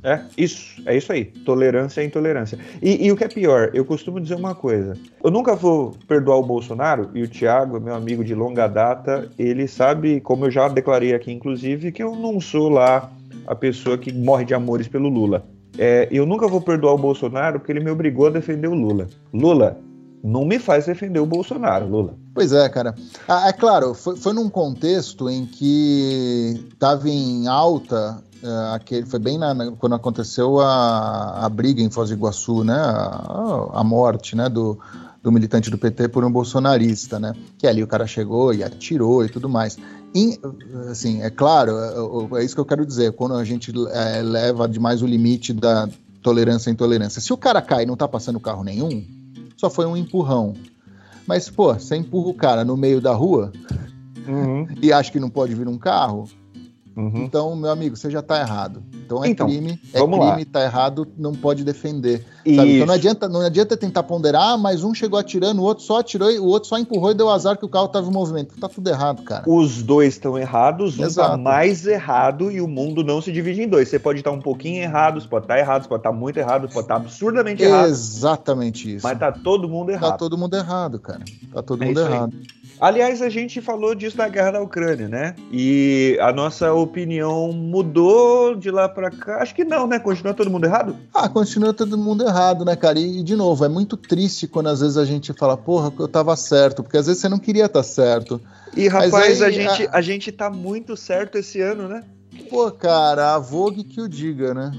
S1: É, isso, é isso aí. Tolerância é intolerância. E, e, o que é pior, eu costumo dizer uma coisa. Eu nunca vou perdoar o Bolsonaro, e o Thiago, meu amigo de longa data, ele sabe, como eu já declarei aqui, inclusive, que eu não sou lá a pessoa que morre de amores pelo Lula. É, eu nunca vou perdoar o Bolsonaro porque ele me obrigou a defender o Lula. Lula, não me faz defender o Bolsonaro, Lula.
S2: Pois é, cara. Ah, é claro, foi, foi num contexto em que estava em alta Uh, aquele foi bem na, na, quando aconteceu a, a briga em Foz do Iguaçu, né? A, a, morte, né? Do, do militante do PT por um bolsonarista, né? Que ali o cara chegou e atirou e tudo mais. In, assim, é claro, é, é, isso que eu quero dizer. Quando a gente é, leva demais o limite da tolerância à intolerância. Se o cara cai e não tá passando carro nenhum, só foi um empurrão. Mas, pô, você empurra o cara no meio da rua uhum. e acha que não pode vir um carro, Uhum. Então, meu amigo, você já está errado. Então é então, crime, é crime, lá. tá errado, não pode defender. Então não adianta, não adianta tentar ponderar, ah, mas um chegou atirando, o outro só atirou, o outro só empurrou e deu azar que o carro estava em movimento. Tá tudo errado, cara.
S1: Os dois estão errados, um está mais errado e o mundo não se divide em dois. Você pode estar um pouquinho errado, você pode estar errado, você pode estar muito errado, você pode estar absurdamente errado.
S2: Exatamente isso.
S1: Mas tá todo mundo tá errado.
S2: Tá todo mundo errado, cara. Tá todo é mundo errado. Aí.
S1: Aliás, a gente falou disso na guerra da Ucrânia, né? E a nossa opinião mudou de lá para cá. Acho que não, né? Continua todo mundo errado?
S2: Ah, continua todo mundo errado, né, cara? E, de novo, é muito triste quando às vezes a gente fala, porra, eu tava certo, porque às vezes você não queria estar tá certo.
S1: E rapaz, aí, a, gente, a... a gente tá muito certo esse ano, né?
S2: Pô, cara, a Vogue que o diga, né?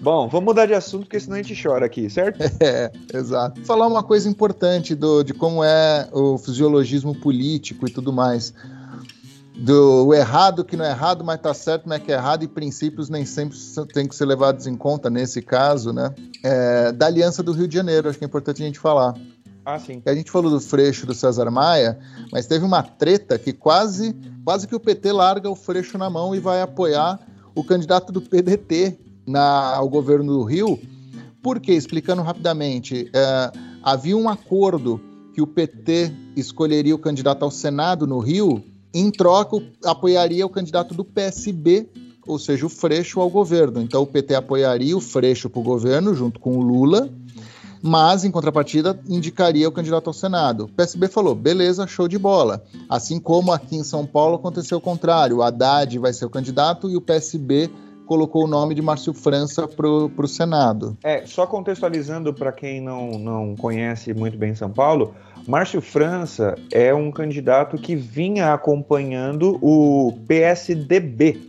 S1: Bom, vamos mudar de assunto, porque senão a gente chora aqui, certo?
S2: É, exato. Falar uma coisa importante do, de como é o fisiologismo político e tudo mais. Do errado que não é errado, mas tá certo, mas é que é errado, e princípios nem sempre tem que ser levados em conta, nesse caso, né? É, da Aliança do Rio de Janeiro, acho que é importante a gente falar.
S1: Ah, sim.
S2: A gente falou do Freixo do César Maia, mas teve uma treta que quase, quase que o PT larga o Freixo na mão e vai apoiar o candidato do PDT, na, ao governo do Rio, porque, explicando rapidamente, é, havia um acordo que o PT escolheria o candidato ao Senado no Rio, em troca apoiaria o candidato do PSB, ou seja, o Freixo ao governo. Então o PT apoiaria o Freixo para o governo, junto com o Lula, mas em contrapartida indicaria o candidato ao Senado. O PSB falou: beleza, show de bola. Assim como aqui em São Paulo aconteceu o contrário: o Haddad vai ser o candidato e o PSB colocou o nome de Márcio França para o Senado.
S1: É, só contextualizando para quem não, não conhece muito bem São Paulo, Márcio França é um candidato que vinha acompanhando o PSDB,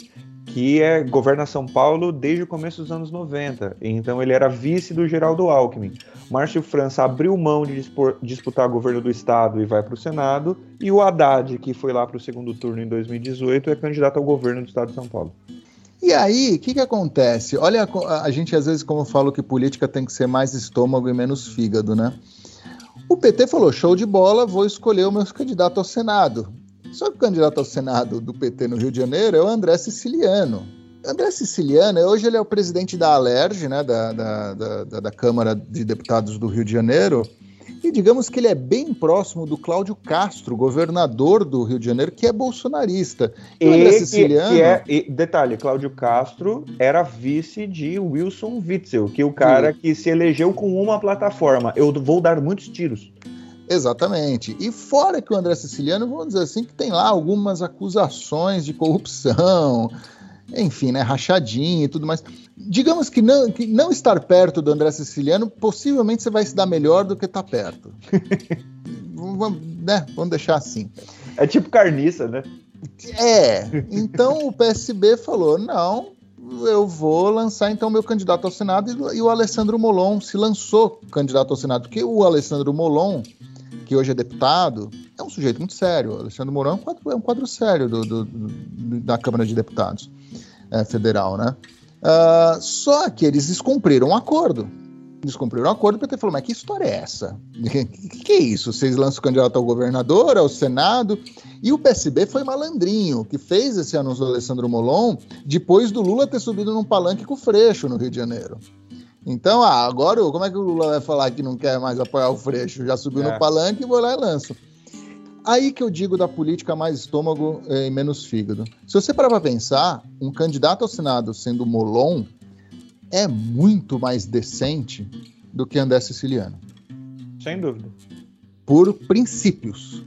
S1: que é governa São Paulo desde o começo dos anos 90. Então ele era vice do Geraldo Alckmin. Márcio França abriu mão de dispor, disputar o governo do estado e vai para o Senado. E o Haddad, que foi lá para o segundo turno em 2018, é candidato ao governo do estado de São Paulo.
S2: E aí, o que, que acontece? Olha, a, a gente às vezes, como eu falo, que política tem que ser mais estômago e menos fígado, né? O PT falou: show de bola, vou escolher o meu candidato ao Senado. Só que o candidato ao Senado do PT no Rio de Janeiro é o André Siciliano. André Siciliano, hoje ele é o presidente da Alerj, né, da, da, da, da Câmara de Deputados do Rio de Janeiro, e digamos que ele é bem próximo do Cláudio Castro, governador do Rio de Janeiro, que é bolsonarista.
S1: E, André Siciliano... É, e, detalhe, Cláudio Castro era vice de Wilson Witzel, que é o cara Sim. que se elegeu com uma plataforma. Eu vou dar muitos tiros.
S2: Exatamente. E fora que o André Siciliano, vamos dizer assim, que tem lá algumas acusações de corrupção, enfim, né, rachadinho e tudo mais. Digamos que não, que não estar perto do André Siciliano, possivelmente você vai se dar melhor do que estar tá perto. vamos, né, vamos deixar assim.
S1: É tipo carniça, né?
S2: É. Então o PSB falou: não, eu vou lançar então meu candidato ao Senado e, e o Alessandro Molon se lançou candidato ao Senado, porque o Alessandro Molon que hoje é deputado, é um sujeito muito sério. O Alexandre Mourão é um quadro, é um quadro sério do, do, do, da Câmara de Deputados é, Federal, né? Uh, só que eles descumpriram um acordo. Descumpriram um acordo, o PT falou, mas que história é essa? O que, que, é isso? Vocês lançam o candidato ao governador, ao Senado, e o PSB foi malandrinho, que fez esse anúncio do Alessandro Molon depois do Lula ter subido num palanque com o Freixo no Rio de Janeiro. Então, ah, agora como é que o Lula vai falar que não quer mais apoiar o Freixo? Já subiu é. no palanque e vou lá e lanço. Aí que eu digo da política mais estômago eh, e menos fígado. Se você parar para pensar, um candidato ao Senado sendo Molon é muito mais decente do que André Siciliano.
S1: Sem dúvida.
S2: Por princípios.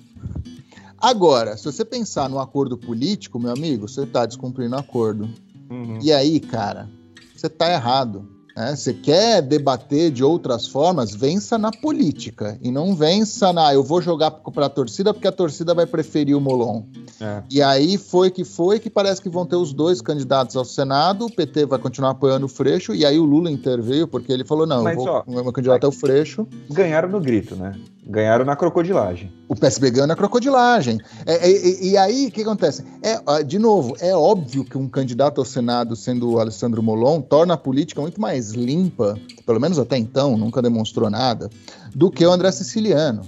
S2: Agora, se você pensar no acordo político, meu amigo, você está descumprindo o acordo. Uhum. E aí, cara, você está errado. É, você quer debater de outras formas, vença na política e não vença na eu vou jogar para a torcida porque a torcida vai preferir o Molon. É. E aí foi que foi que parece que vão ter os dois candidatos ao Senado, o PT vai continuar apoiando o Freixo e aí o Lula interveio porque ele falou não, Mas, eu vou, ó, o meu candidato é o Freixo.
S1: Ganharam no grito, né? Ganharam na crocodilagem.
S2: O PSB ganhou na crocodilagem. É, é, e, aí, o que acontece? É, de novo, é óbvio que um candidato ao Senado, sendo o Alessandro Molon, torna a política muito mais limpa, pelo menos até então, nunca demonstrou nada, do que o André Siciliano.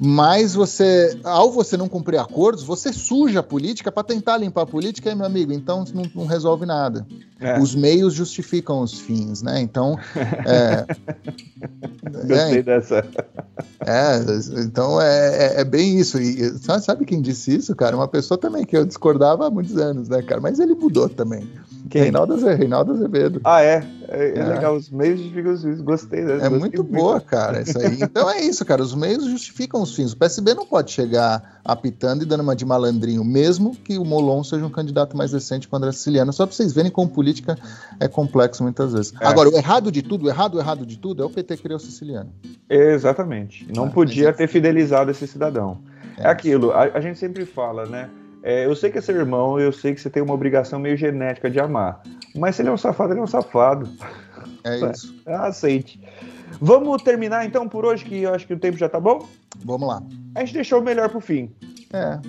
S2: Mas você, ao você não cumprir acordos, você suja a política para tentar limpar a política, meu amigo, então não, não resolve nada. É. Os meios justificam os fins, né? Então. É,
S1: Gostei é, dessa.
S2: É, então é, é, é, bem isso. E sabe quem disse isso, cara? Uma pessoa também que eu discordava há muitos anos, né, cara? Mas ele mudou também. Quem? Reinaldo, Reinaldo Azevedo.
S1: Ah, é? É, é, é. legal. Os meios justificam os fins. Gostei dessa.
S2: É muito boa, muito. cara, isso aí. Então é isso, cara. Os meios justificam os fins. O PSB não pode chegar apitando e dando uma de malandrinho, mesmo que o Molon seja um candidato mais decente com o André Siciliano. Só pra vocês verem como política é complexo muitas vezes. É. Agora, o errado de tudo, o errado, o errado de tudo é o PT querer o siciliano.
S1: Exatamente. Não ah, podia ter fidelizado esse cidadão. É, é aquilo, a, a gente sempre fala, né? É, eu sei que é seu irmão, eu sei que você tem uma obrigação meio genética de amar. Mas se ele é um safado, ele é um safado.
S2: É isso.
S1: Aceite. Vamos terminar então por hoje, que eu acho que o tempo já tá bom?
S2: Vamos lá.
S1: A gente deixou o melhor pro fim.
S2: É.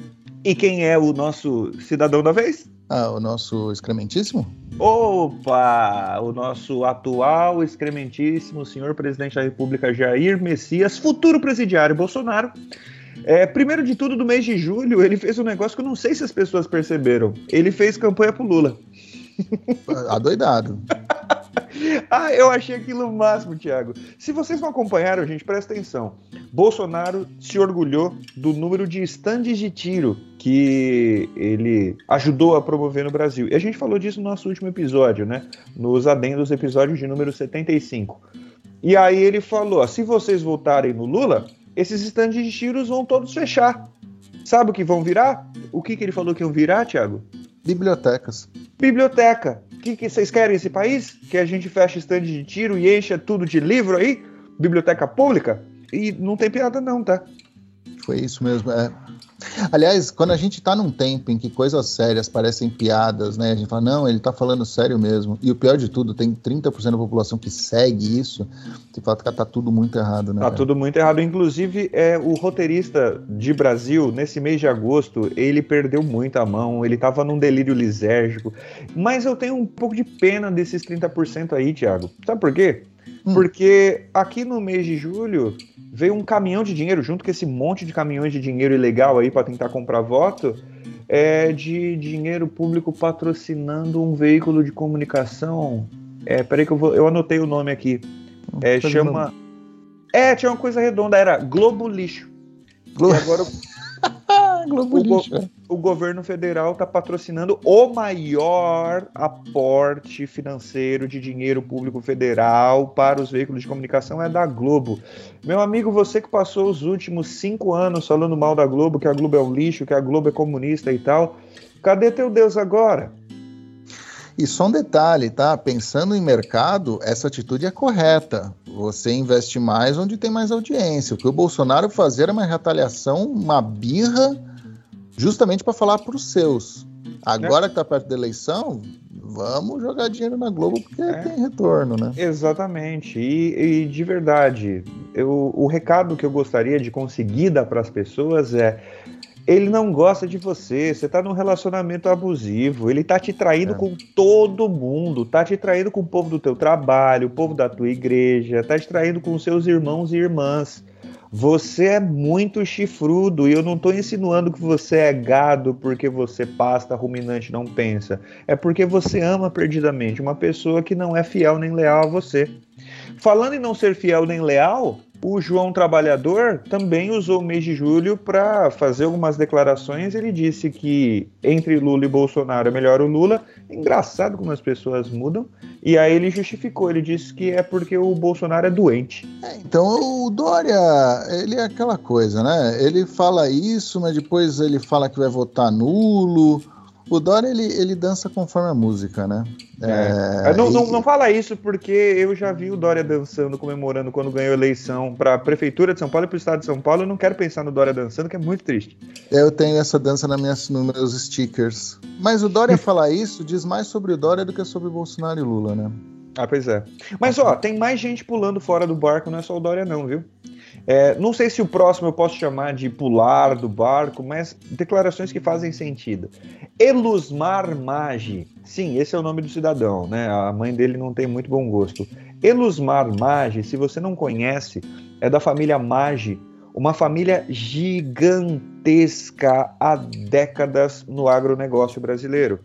S1: E quem é o nosso cidadão da vez?
S2: Ah, o nosso excrementíssimo?
S1: Opa! O nosso atual excrementíssimo senhor presidente da República Jair Messias, futuro presidiário Bolsonaro. É, primeiro de tudo, do mês de julho, ele fez um negócio que eu não sei se as pessoas perceberam. Ele fez campanha pro Lula.
S2: Adoidado.
S1: ah, eu achei aquilo o máximo, Thiago. Se vocês não acompanharam, gente, presta atenção. Bolsonaro se orgulhou do número de estandes de tiro que ele ajudou a promover no Brasil. E a gente falou disso no nosso último episódio, né? Nos adendos episódios de número 75. E aí ele falou: se vocês votarem no Lula, esses estandes de tiros vão todos fechar. Sabe o que vão virar? O que, que ele falou que iam virar, Thiago?
S2: Bibliotecas.
S1: Biblioteca. O que, que vocês querem esse país? Que a gente feche estande de tiro e encha tudo de livro aí? Biblioteca pública? E não tem piada não, tá?
S2: Foi isso mesmo, é. Aliás, quando a gente está num tempo em que coisas sérias parecem piadas, né? A gente fala, não, ele está falando sério mesmo. E o pior de tudo, tem 30% da população que segue isso. Você fala que tá tudo muito errado, né?
S1: Tá tudo muito errado. Inclusive, é, o roteirista de Brasil, nesse mês de agosto, ele perdeu muito a mão, ele estava num delírio lisérgico. Mas eu tenho um pouco de pena desses 30% aí, Thiago. Sabe por quê? Hum. Porque aqui no mês de julho veio um caminhão de dinheiro, junto com esse monte de caminhões de dinheiro ilegal aí para tentar comprar voto, é, de dinheiro público patrocinando um veículo de comunicação. É, peraí que eu, vou, eu anotei o nome aqui. É, chama. É, tinha uma coisa redonda, era Globo Lixo. Globo... E agora Globo o, Lixo. Go o governo federal está patrocinando o maior aporte financeiro de dinheiro público federal para os veículos de comunicação é da Globo. Meu amigo, você que passou os últimos cinco anos falando mal da Globo, que a Globo é um lixo, que a Globo é comunista e tal, cadê teu Deus agora?
S2: E só um detalhe, tá? Pensando em mercado, essa atitude é correta. Você investe mais onde tem mais audiência. O que o Bolsonaro fazer era uma retaliação, uma birra justamente para falar para os seus. Agora é. que está perto da eleição, vamos jogar dinheiro na Globo porque é. tem retorno, né?
S1: Exatamente. E, e de verdade, eu, o recado que eu gostaria de conseguir dar para as pessoas é ele não gosta de você, você tá num relacionamento abusivo, ele tá te traindo é. com todo mundo, tá te traindo com o povo do teu trabalho, o povo da tua igreja, tá te traindo com seus irmãos e irmãs. Você é muito chifrudo e eu não estou insinuando que você é gado porque você pasta ruminante não pensa. É porque você ama perdidamente uma pessoa que não é fiel nem leal a você. Falando em não ser fiel nem leal, o João Trabalhador também usou o mês de julho para fazer algumas declarações. Ele disse que entre Lula e Bolsonaro é melhor o Lula. Engraçado como as pessoas mudam. E aí ele justificou, ele disse que é porque o Bolsonaro é doente.
S2: É, então o Dória, ele é aquela coisa, né? Ele fala isso, mas depois ele fala que vai votar nulo. O Dória, ele, ele dança conforme a música, né?
S1: É. É, não, e... não, não, fala isso porque eu já vi o Dória dançando, comemorando quando ganhou a eleição para a Prefeitura de São Paulo e para o Estado de São Paulo. Eu não quero pensar no Dória dançando, que é muito triste.
S2: Eu tenho essa dança nas minhas, nos meus stickers. Mas o Dória falar isso diz mais sobre o Dória do que sobre o Bolsonaro e Lula, né?
S1: Ah, pois é. Mas, ó, tem mais gente pulando fora do barco, não é só o Dória, não, viu? É, não sei se o próximo eu posso chamar de pular do barco, mas declarações que fazem sentido. Elusmar Magi. Sim, esse é o nome do cidadão, né? A mãe dele não tem muito bom gosto. Elusmar Magi, se você não conhece, é da família Magi, uma família gigantesca há décadas no agronegócio brasileiro.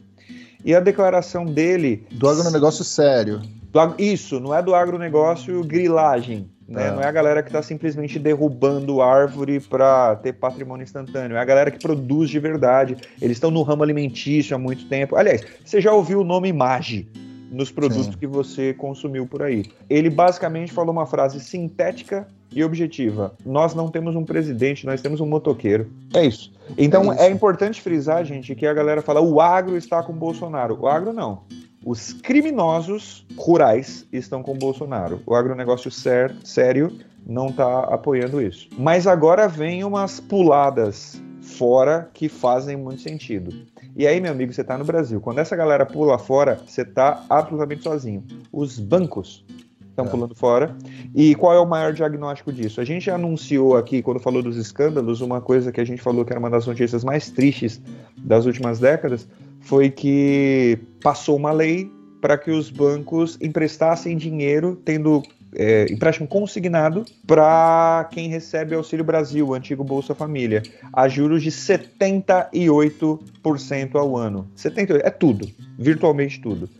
S1: E a declaração dele.
S2: Do agronegócio sério.
S1: Do, isso, não é do agronegócio grilagem, né? É. Não é a galera que está simplesmente derrubando árvore para ter patrimônio instantâneo. É a galera que produz de verdade. Eles estão no ramo alimentício há muito tempo. Aliás, você já ouviu o nome Magi nos produtos Sim. que você consumiu por aí. Ele basicamente falou uma frase sintética e objetiva. Nós não temos um presidente, nós temos um motoqueiro. É isso. Então é, isso. é importante frisar, gente, que a galera fala o agro está com o Bolsonaro. O agro não. Os criminosos rurais estão com o Bolsonaro. O agronegócio ser, sério não está apoiando isso. Mas agora vem umas puladas fora que fazem muito sentido. E aí, meu amigo, você está no Brasil. Quando essa galera pula fora, você está absolutamente sozinho. Os bancos estão é. pulando fora. E qual é o maior diagnóstico disso? A gente anunciou aqui, quando falou dos escândalos, uma coisa que a gente falou que era uma das notícias mais tristes das últimas décadas, foi que passou uma lei para que os bancos emprestassem dinheiro, tendo é, empréstimo consignado para quem recebe Auxílio Brasil, antigo Bolsa Família, a juros de 78% ao ano. 78, é tudo, virtualmente tudo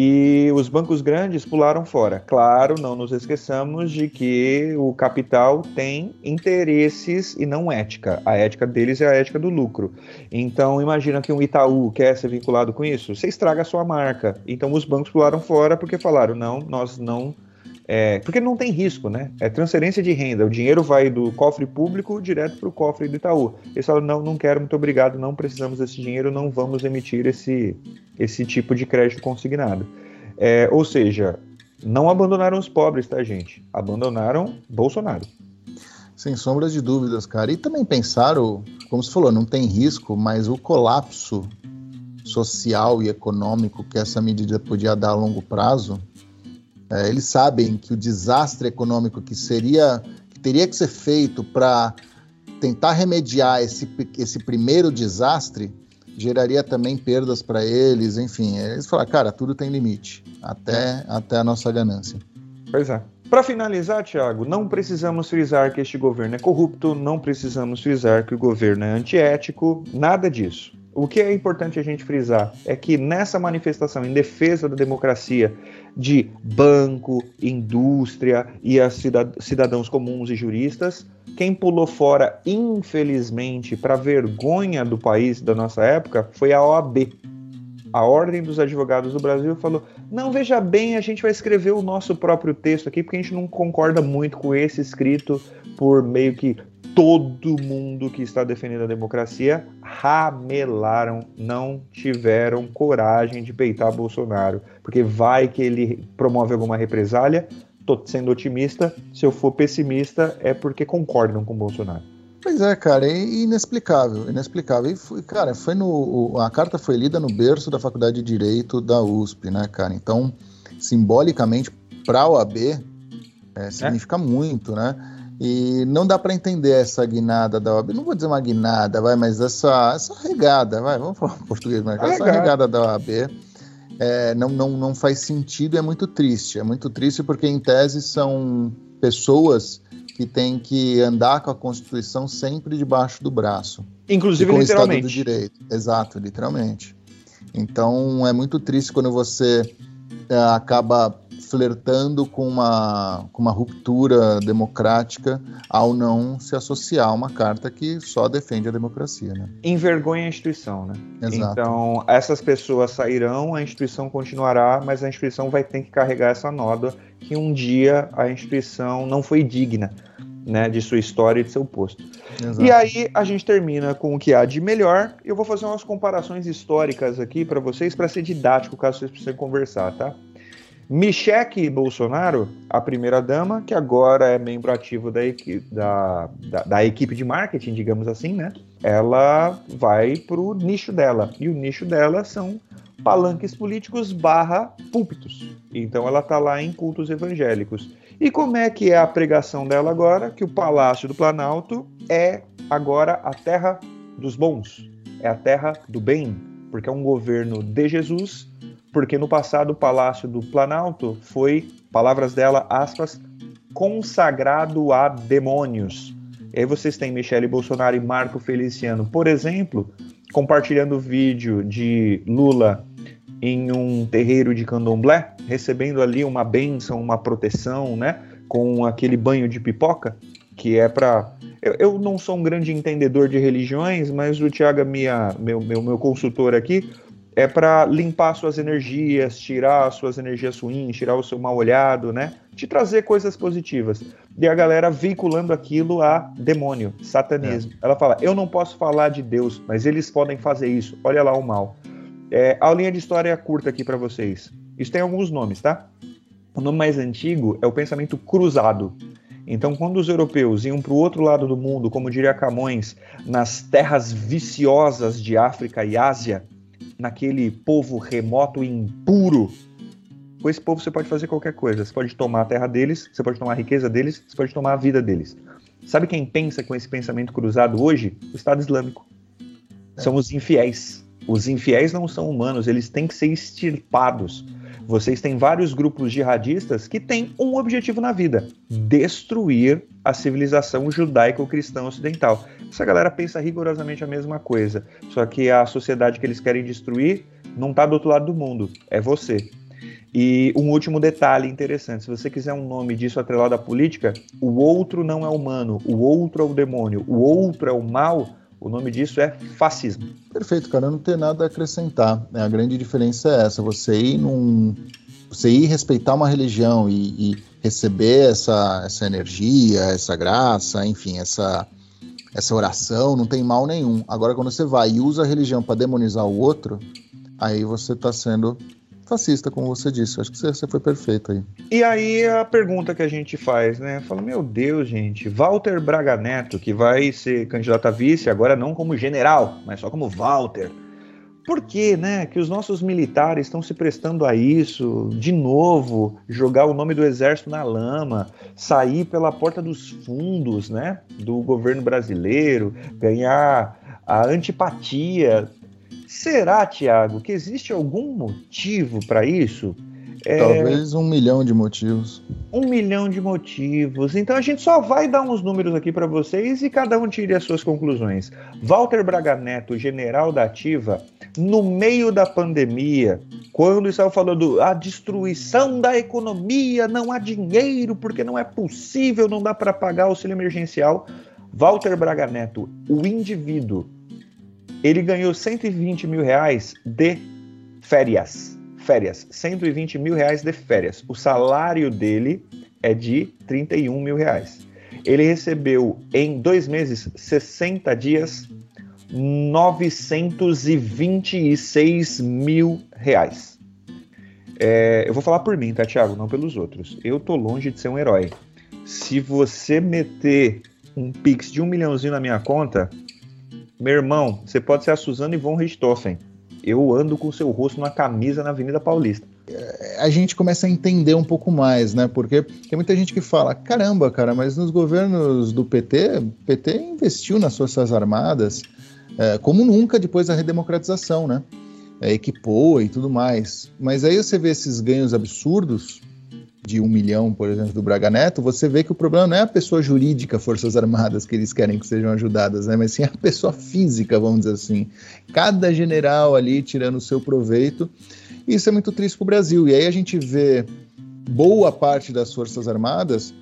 S1: e os bancos grandes pularam fora. Claro, não nos esqueçamos de que o capital tem interesses e não ética. A ética deles é a ética do lucro. Então, imagina que um Itaú quer ser vinculado com isso, você estraga a sua marca. Então, os bancos pularam fora porque falaram: não, nós não é, porque não tem risco, né? É transferência de renda. O dinheiro vai do cofre público direto para o cofre do Itaú. Eles falam: não, não quero, muito obrigado, não precisamos desse dinheiro, não vamos emitir esse, esse tipo de crédito consignado. É, ou seja, não abandonaram os pobres, tá, gente? Abandonaram Bolsonaro.
S2: Sem sombra de dúvidas, cara. E também pensaram, como você falou, não tem risco, mas o colapso social e econômico que essa medida podia dar a longo prazo, é, eles sabem que o desastre econômico que seria, que teria que ser feito para tentar remediar esse, esse primeiro desastre, geraria também perdas para eles, enfim. Eles falaram, cara, tudo tem limite, até, até a nossa ganância.
S1: Pois é. Para finalizar, Tiago, não precisamos frisar que este governo é corrupto, não precisamos frisar que o governo é antiético, nada disso. O que é importante a gente frisar é que nessa manifestação em defesa da democracia de banco, indústria e as cidadãos comuns e juristas, quem pulou fora, infelizmente, para vergonha do país da nossa época, foi a OAB, a Ordem dos Advogados do Brasil falou: não, veja bem, a gente vai escrever o nosso próprio texto aqui, porque a gente não concorda muito com esse escrito por meio que todo mundo que está defendendo a democracia ramelaram, não tiveram coragem de peitar Bolsonaro, porque vai que ele promove alguma represália. Tô sendo otimista, se eu for pessimista é porque concordam com Bolsonaro.
S2: Pois é, cara, é inexplicável, inexplicável. E foi, cara, foi no a carta foi lida no berço da Faculdade de Direito da USP, né, cara? Então, simbolicamente para a OAB é, significa é? muito, né? E não dá para entender essa guinada da OAB. Não vou dizer uma guinada, vai, mas essa essa regada, vai, vamos falar português, mas essa regada da OAB é, não, não, não faz sentido, é muito triste. É muito triste porque em tese são pessoas que tem que andar com a Constituição sempre debaixo do braço.
S1: Inclusive com literalmente.
S2: O Estado do Direito. Exato, literalmente. Então é muito triste quando você é, acaba flertando com uma, com uma ruptura democrática ao não se associar a uma carta que só defende a democracia. Né?
S1: Envergonha a instituição, né? Exato. Então, essas pessoas sairão, a instituição continuará, mas a instituição vai ter que carregar essa nódoa que um dia a instituição não foi digna. Né, de sua história e de seu posto. Exato. E aí a gente termina com o que há de melhor. Eu vou fazer umas comparações históricas aqui para vocês, para ser didático, caso vocês precisem conversar, tá? Michele Bolsonaro, a primeira-dama, que agora é membro ativo da, equi da, da, da, equipe de marketing, digamos assim, né? Ela vai pro nicho dela. E o nicho dela são palanques políticos barra púlpitos. Então ela tá lá em cultos evangélicos. E como é que é a pregação dela agora? Que o Palácio do Planalto é agora a terra dos bons. É a terra do bem. Porque é um governo de Jesus porque no passado o Palácio do Planalto foi, palavras dela, aspas, consagrado a demônios. E aí vocês têm Michele Bolsonaro e Marco Feliciano, por exemplo, compartilhando vídeo de Lula em um terreiro de candomblé, recebendo ali uma benção, uma proteção, né, com aquele banho de pipoca, que é para eu, eu, não sou um grande entendedor de religiões, mas o Tiago, minha, meu, meu, meu consultor aqui, é para limpar suas energias, tirar suas energias ruins, tirar o seu mal olhado, né? Te trazer coisas positivas. E a galera vinculando aquilo a demônio, satanismo. É. Ela fala: eu não posso falar de Deus, mas eles podem fazer isso. Olha lá o mal. É, a linha de história é curta aqui para vocês. Isso tem alguns nomes, tá? O nome mais antigo é o pensamento cruzado. Então, quando os europeus iam para o outro lado do mundo, como diria Camões, nas terras viciosas de África e Ásia, naquele povo remoto e impuro. Com esse povo você pode fazer qualquer coisa. Você pode tomar a terra deles, você pode tomar a riqueza deles, você pode tomar a vida deles. Sabe quem pensa com esse pensamento cruzado hoje? O Estado Islâmico. É. São os infiéis. Os infiéis não são humanos, eles têm que ser extirpados. Vocês têm vários grupos jihadistas que têm um objetivo na vida: destruir a civilização judaico-cristã ocidental. Essa galera pensa rigorosamente a mesma coisa, só que a sociedade que eles querem destruir não está do outro lado do mundo, é você. E um último detalhe interessante: se você quiser um nome disso atrelado à política, o outro não é humano, o outro é o demônio, o outro é o mal. O nome disso é fascismo.
S2: Perfeito, cara. Eu não tenho nada a acrescentar. A grande diferença é essa: você ir num, você ir respeitar uma religião e, e, receber essa, essa energia, essa graça, enfim, essa, essa oração, não tem mal nenhum. Agora, quando você vai e usa a religião para demonizar o outro, aí você está sendo fascista, como você disse. Acho que você, foi perfeito aí.
S1: E aí a pergunta que a gente faz, né? Fala, meu Deus, gente, Walter Braga Neto, que vai ser candidato a vice, agora não como general, mas só como Walter. Por que, né, que os nossos militares estão se prestando a isso, de novo, jogar o nome do exército na lama, sair pela porta dos fundos, né, do governo brasileiro, ganhar a antipatia Será, Tiago, que existe algum motivo para isso?
S2: É... Talvez um milhão de motivos.
S1: Um milhão de motivos. Então a gente só vai dar uns números aqui para vocês e cada um tire as suas conclusões. Walter Braga Neto, general da Ativa, no meio da pandemia, quando estava falando a destruição da economia, não há dinheiro porque não é possível, não dá para pagar o auxílio emergencial. Walter Braga Neto, o indivíduo ele ganhou 120 mil reais de férias. Férias, 120 mil reais de férias. O salário dele é de 31 mil reais. Ele recebeu em dois meses, 60 dias, 926 mil reais. É, eu vou falar por mim, tá, Thiago? Não pelos outros. Eu tô longe de ser um herói. Se você meter um pix de um milhãozinho na minha conta, meu irmão, você pode ser a Suzana Von Richthofen. Eu ando com o seu rosto na camisa na Avenida Paulista.
S2: É, a gente começa a entender um pouco mais, né? Porque tem muita gente que fala: caramba, cara, mas nos governos do PT, PT investiu nas Forças Armadas é, como nunca depois da redemocratização, né? É, equipou e tudo mais. Mas aí você vê esses ganhos absurdos de um milhão, por exemplo, do Braga Neto, você vê que o problema não é a pessoa jurídica, Forças Armadas, que eles querem que sejam ajudadas, né? mas sim a pessoa física, vamos dizer assim. Cada general ali tirando o seu proveito. Isso é muito triste para o Brasil. E aí a gente vê boa parte das Forças Armadas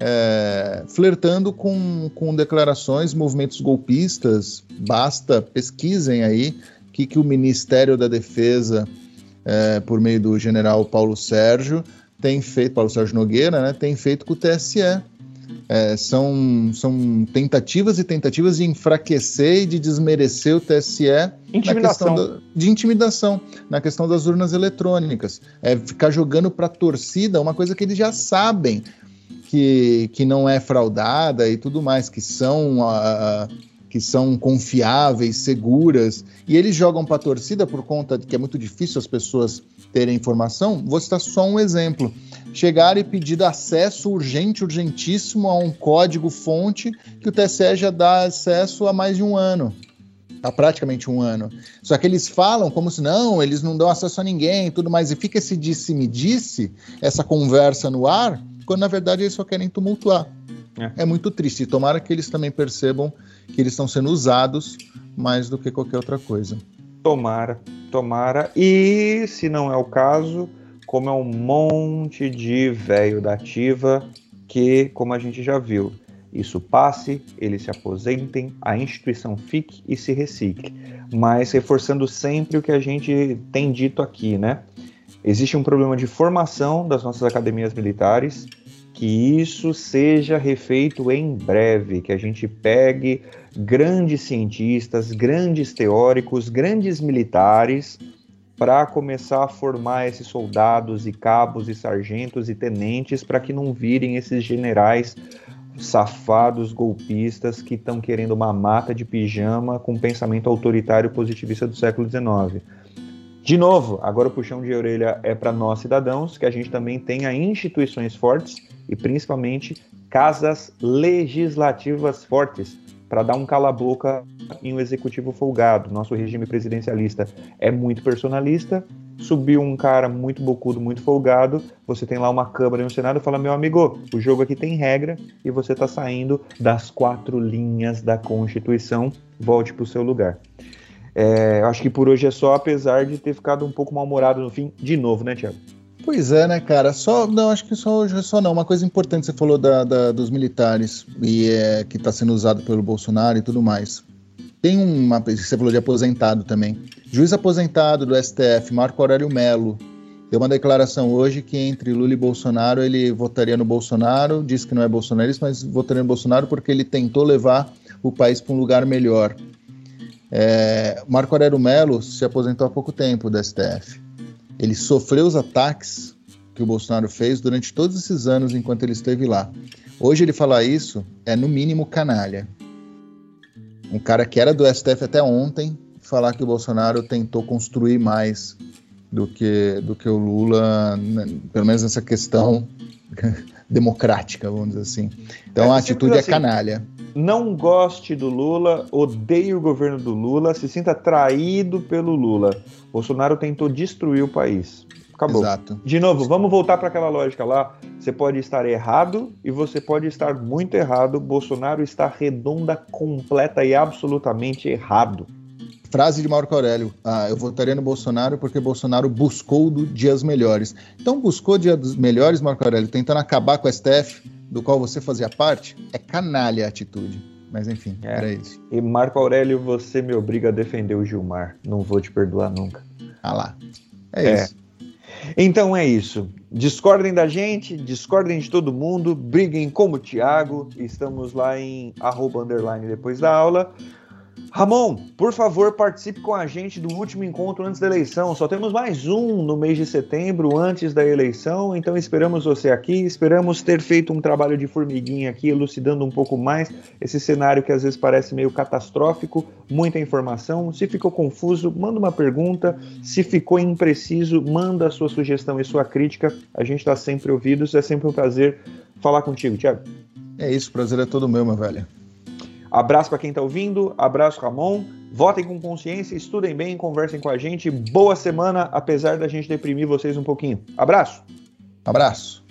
S2: é, flertando com, com declarações, movimentos golpistas. Basta, pesquisem aí o que, que o Ministério da Defesa, é, por meio do general Paulo Sérgio, tem feito, Paulo Sérgio Nogueira, né, tem feito com o TSE. É, são, são tentativas e tentativas de enfraquecer e de desmerecer o TSE
S1: intimidação.
S2: Da, de intimidação na questão das urnas eletrônicas. É ficar jogando para a torcida uma coisa que eles já sabem que, que não é fraudada e tudo mais, que são uh, que são confiáveis, seguras, e eles jogam para a torcida por conta de que é muito difícil as pessoas terem informação. Vou citar só um exemplo: chegar e pedir acesso urgente, urgentíssimo a um código fonte que o TSE já dá acesso há mais de um ano. Há praticamente um ano. Só que eles falam como se não, eles não dão acesso a ninguém e tudo mais, e fica esse disse-me-disse, essa conversa no ar, quando na verdade eles só querem tumultuar. É. é muito triste. Tomara que eles também percebam que eles estão sendo usados mais do que qualquer outra coisa.
S1: Tomara, tomara. E se não é o caso, como é um monte de velho da ativa que, como a gente já viu, isso passe, eles se aposentem, a instituição fique e se recicle. Mas reforçando sempre o que a gente tem dito aqui, né? Existe um problema de formação das nossas academias militares que isso seja refeito em breve, que a gente pegue grandes cientistas, grandes teóricos, grandes militares para começar a formar esses soldados e cabos e sargentos e tenentes para que não virem esses generais safados golpistas que estão querendo uma mata de pijama com pensamento autoritário positivista do século XIX. De novo, agora o puxão de orelha é para nós cidadãos, que a gente também tenha instituições fortes e principalmente casas legislativas fortes para dar um cala-boca em um executivo folgado. Nosso regime presidencialista é muito personalista. Subiu um cara muito bocudo, muito folgado. Você tem lá uma Câmara e um Senado e fala: meu amigo, o jogo aqui tem regra e você está saindo das quatro linhas da Constituição. Volte para o seu lugar. É, acho que por hoje é só, apesar de ter ficado um pouco mal-humorado no fim, de novo, né, Tiago?
S2: Pois é, né, cara? Só, não, acho que só hoje só não. Uma coisa importante você falou da, da dos militares e é, que está sendo usado pelo Bolsonaro e tudo mais. Tem uma, você falou de aposentado também. Juiz aposentado do STF, Marco Aurélio Melo, deu uma declaração hoje que entre Lula e Bolsonaro ele votaria no Bolsonaro, disse que não é bolsonarista, mas votaria no Bolsonaro porque ele tentou levar o país para um lugar melhor. É, Marco Aurélio Melo se aposentou há pouco tempo do STF. Ele sofreu os ataques que o Bolsonaro fez durante todos esses anos enquanto ele esteve lá. Hoje ele falar isso é no mínimo canalha. Um cara que era do STF até ontem falar que o Bolsonaro tentou construir mais do que, do que o Lula, né, pelo menos nessa questão democrática, vamos dizer assim. Então é, a atitude é assim, é canalha.
S1: Não goste do Lula, odeie o governo do Lula, se sinta traído pelo Lula. Bolsonaro tentou destruir o país. Acabou. Exato. De novo, vamos voltar para aquela lógica lá. Você pode estar errado e você pode estar muito errado. Bolsonaro está redonda, completa e absolutamente errado.
S2: Frase de Marco Aurélio: ah, Eu votaria no Bolsonaro porque Bolsonaro buscou dias melhores. Então, buscou dias melhores, Marco Aurélio, tentando acabar com o STF, do qual você fazia parte? É canalha a atitude. Mas enfim, é. era isso.
S1: E Marco Aurélio, você me obriga a defender o Gilmar. Não vou te perdoar nunca.
S2: Ah lá. É, é. isso.
S1: Então é isso. Discordem da gente, discordem de todo mundo, briguem como o Thiago. Estamos lá em arroba underline depois da aula. Ramon, por favor, participe com a gente do último encontro antes da eleição. Só temos mais um no mês de setembro, antes da eleição, então esperamos você aqui. Esperamos ter feito um trabalho de formiguinha aqui, elucidando um pouco mais esse cenário que às vezes parece meio catastrófico, muita informação. Se ficou confuso, manda uma pergunta. Se ficou impreciso, manda a sua sugestão e sua crítica. A gente está sempre ouvidos. É sempre um prazer falar contigo, Tiago.
S2: É isso, prazer é todo meu, meu velho.
S1: Abraço para quem está ouvindo, abraço Ramon. Votem com consciência, estudem bem, conversem com a gente. Boa semana, apesar da gente deprimir vocês um pouquinho. Abraço.
S2: Abraço.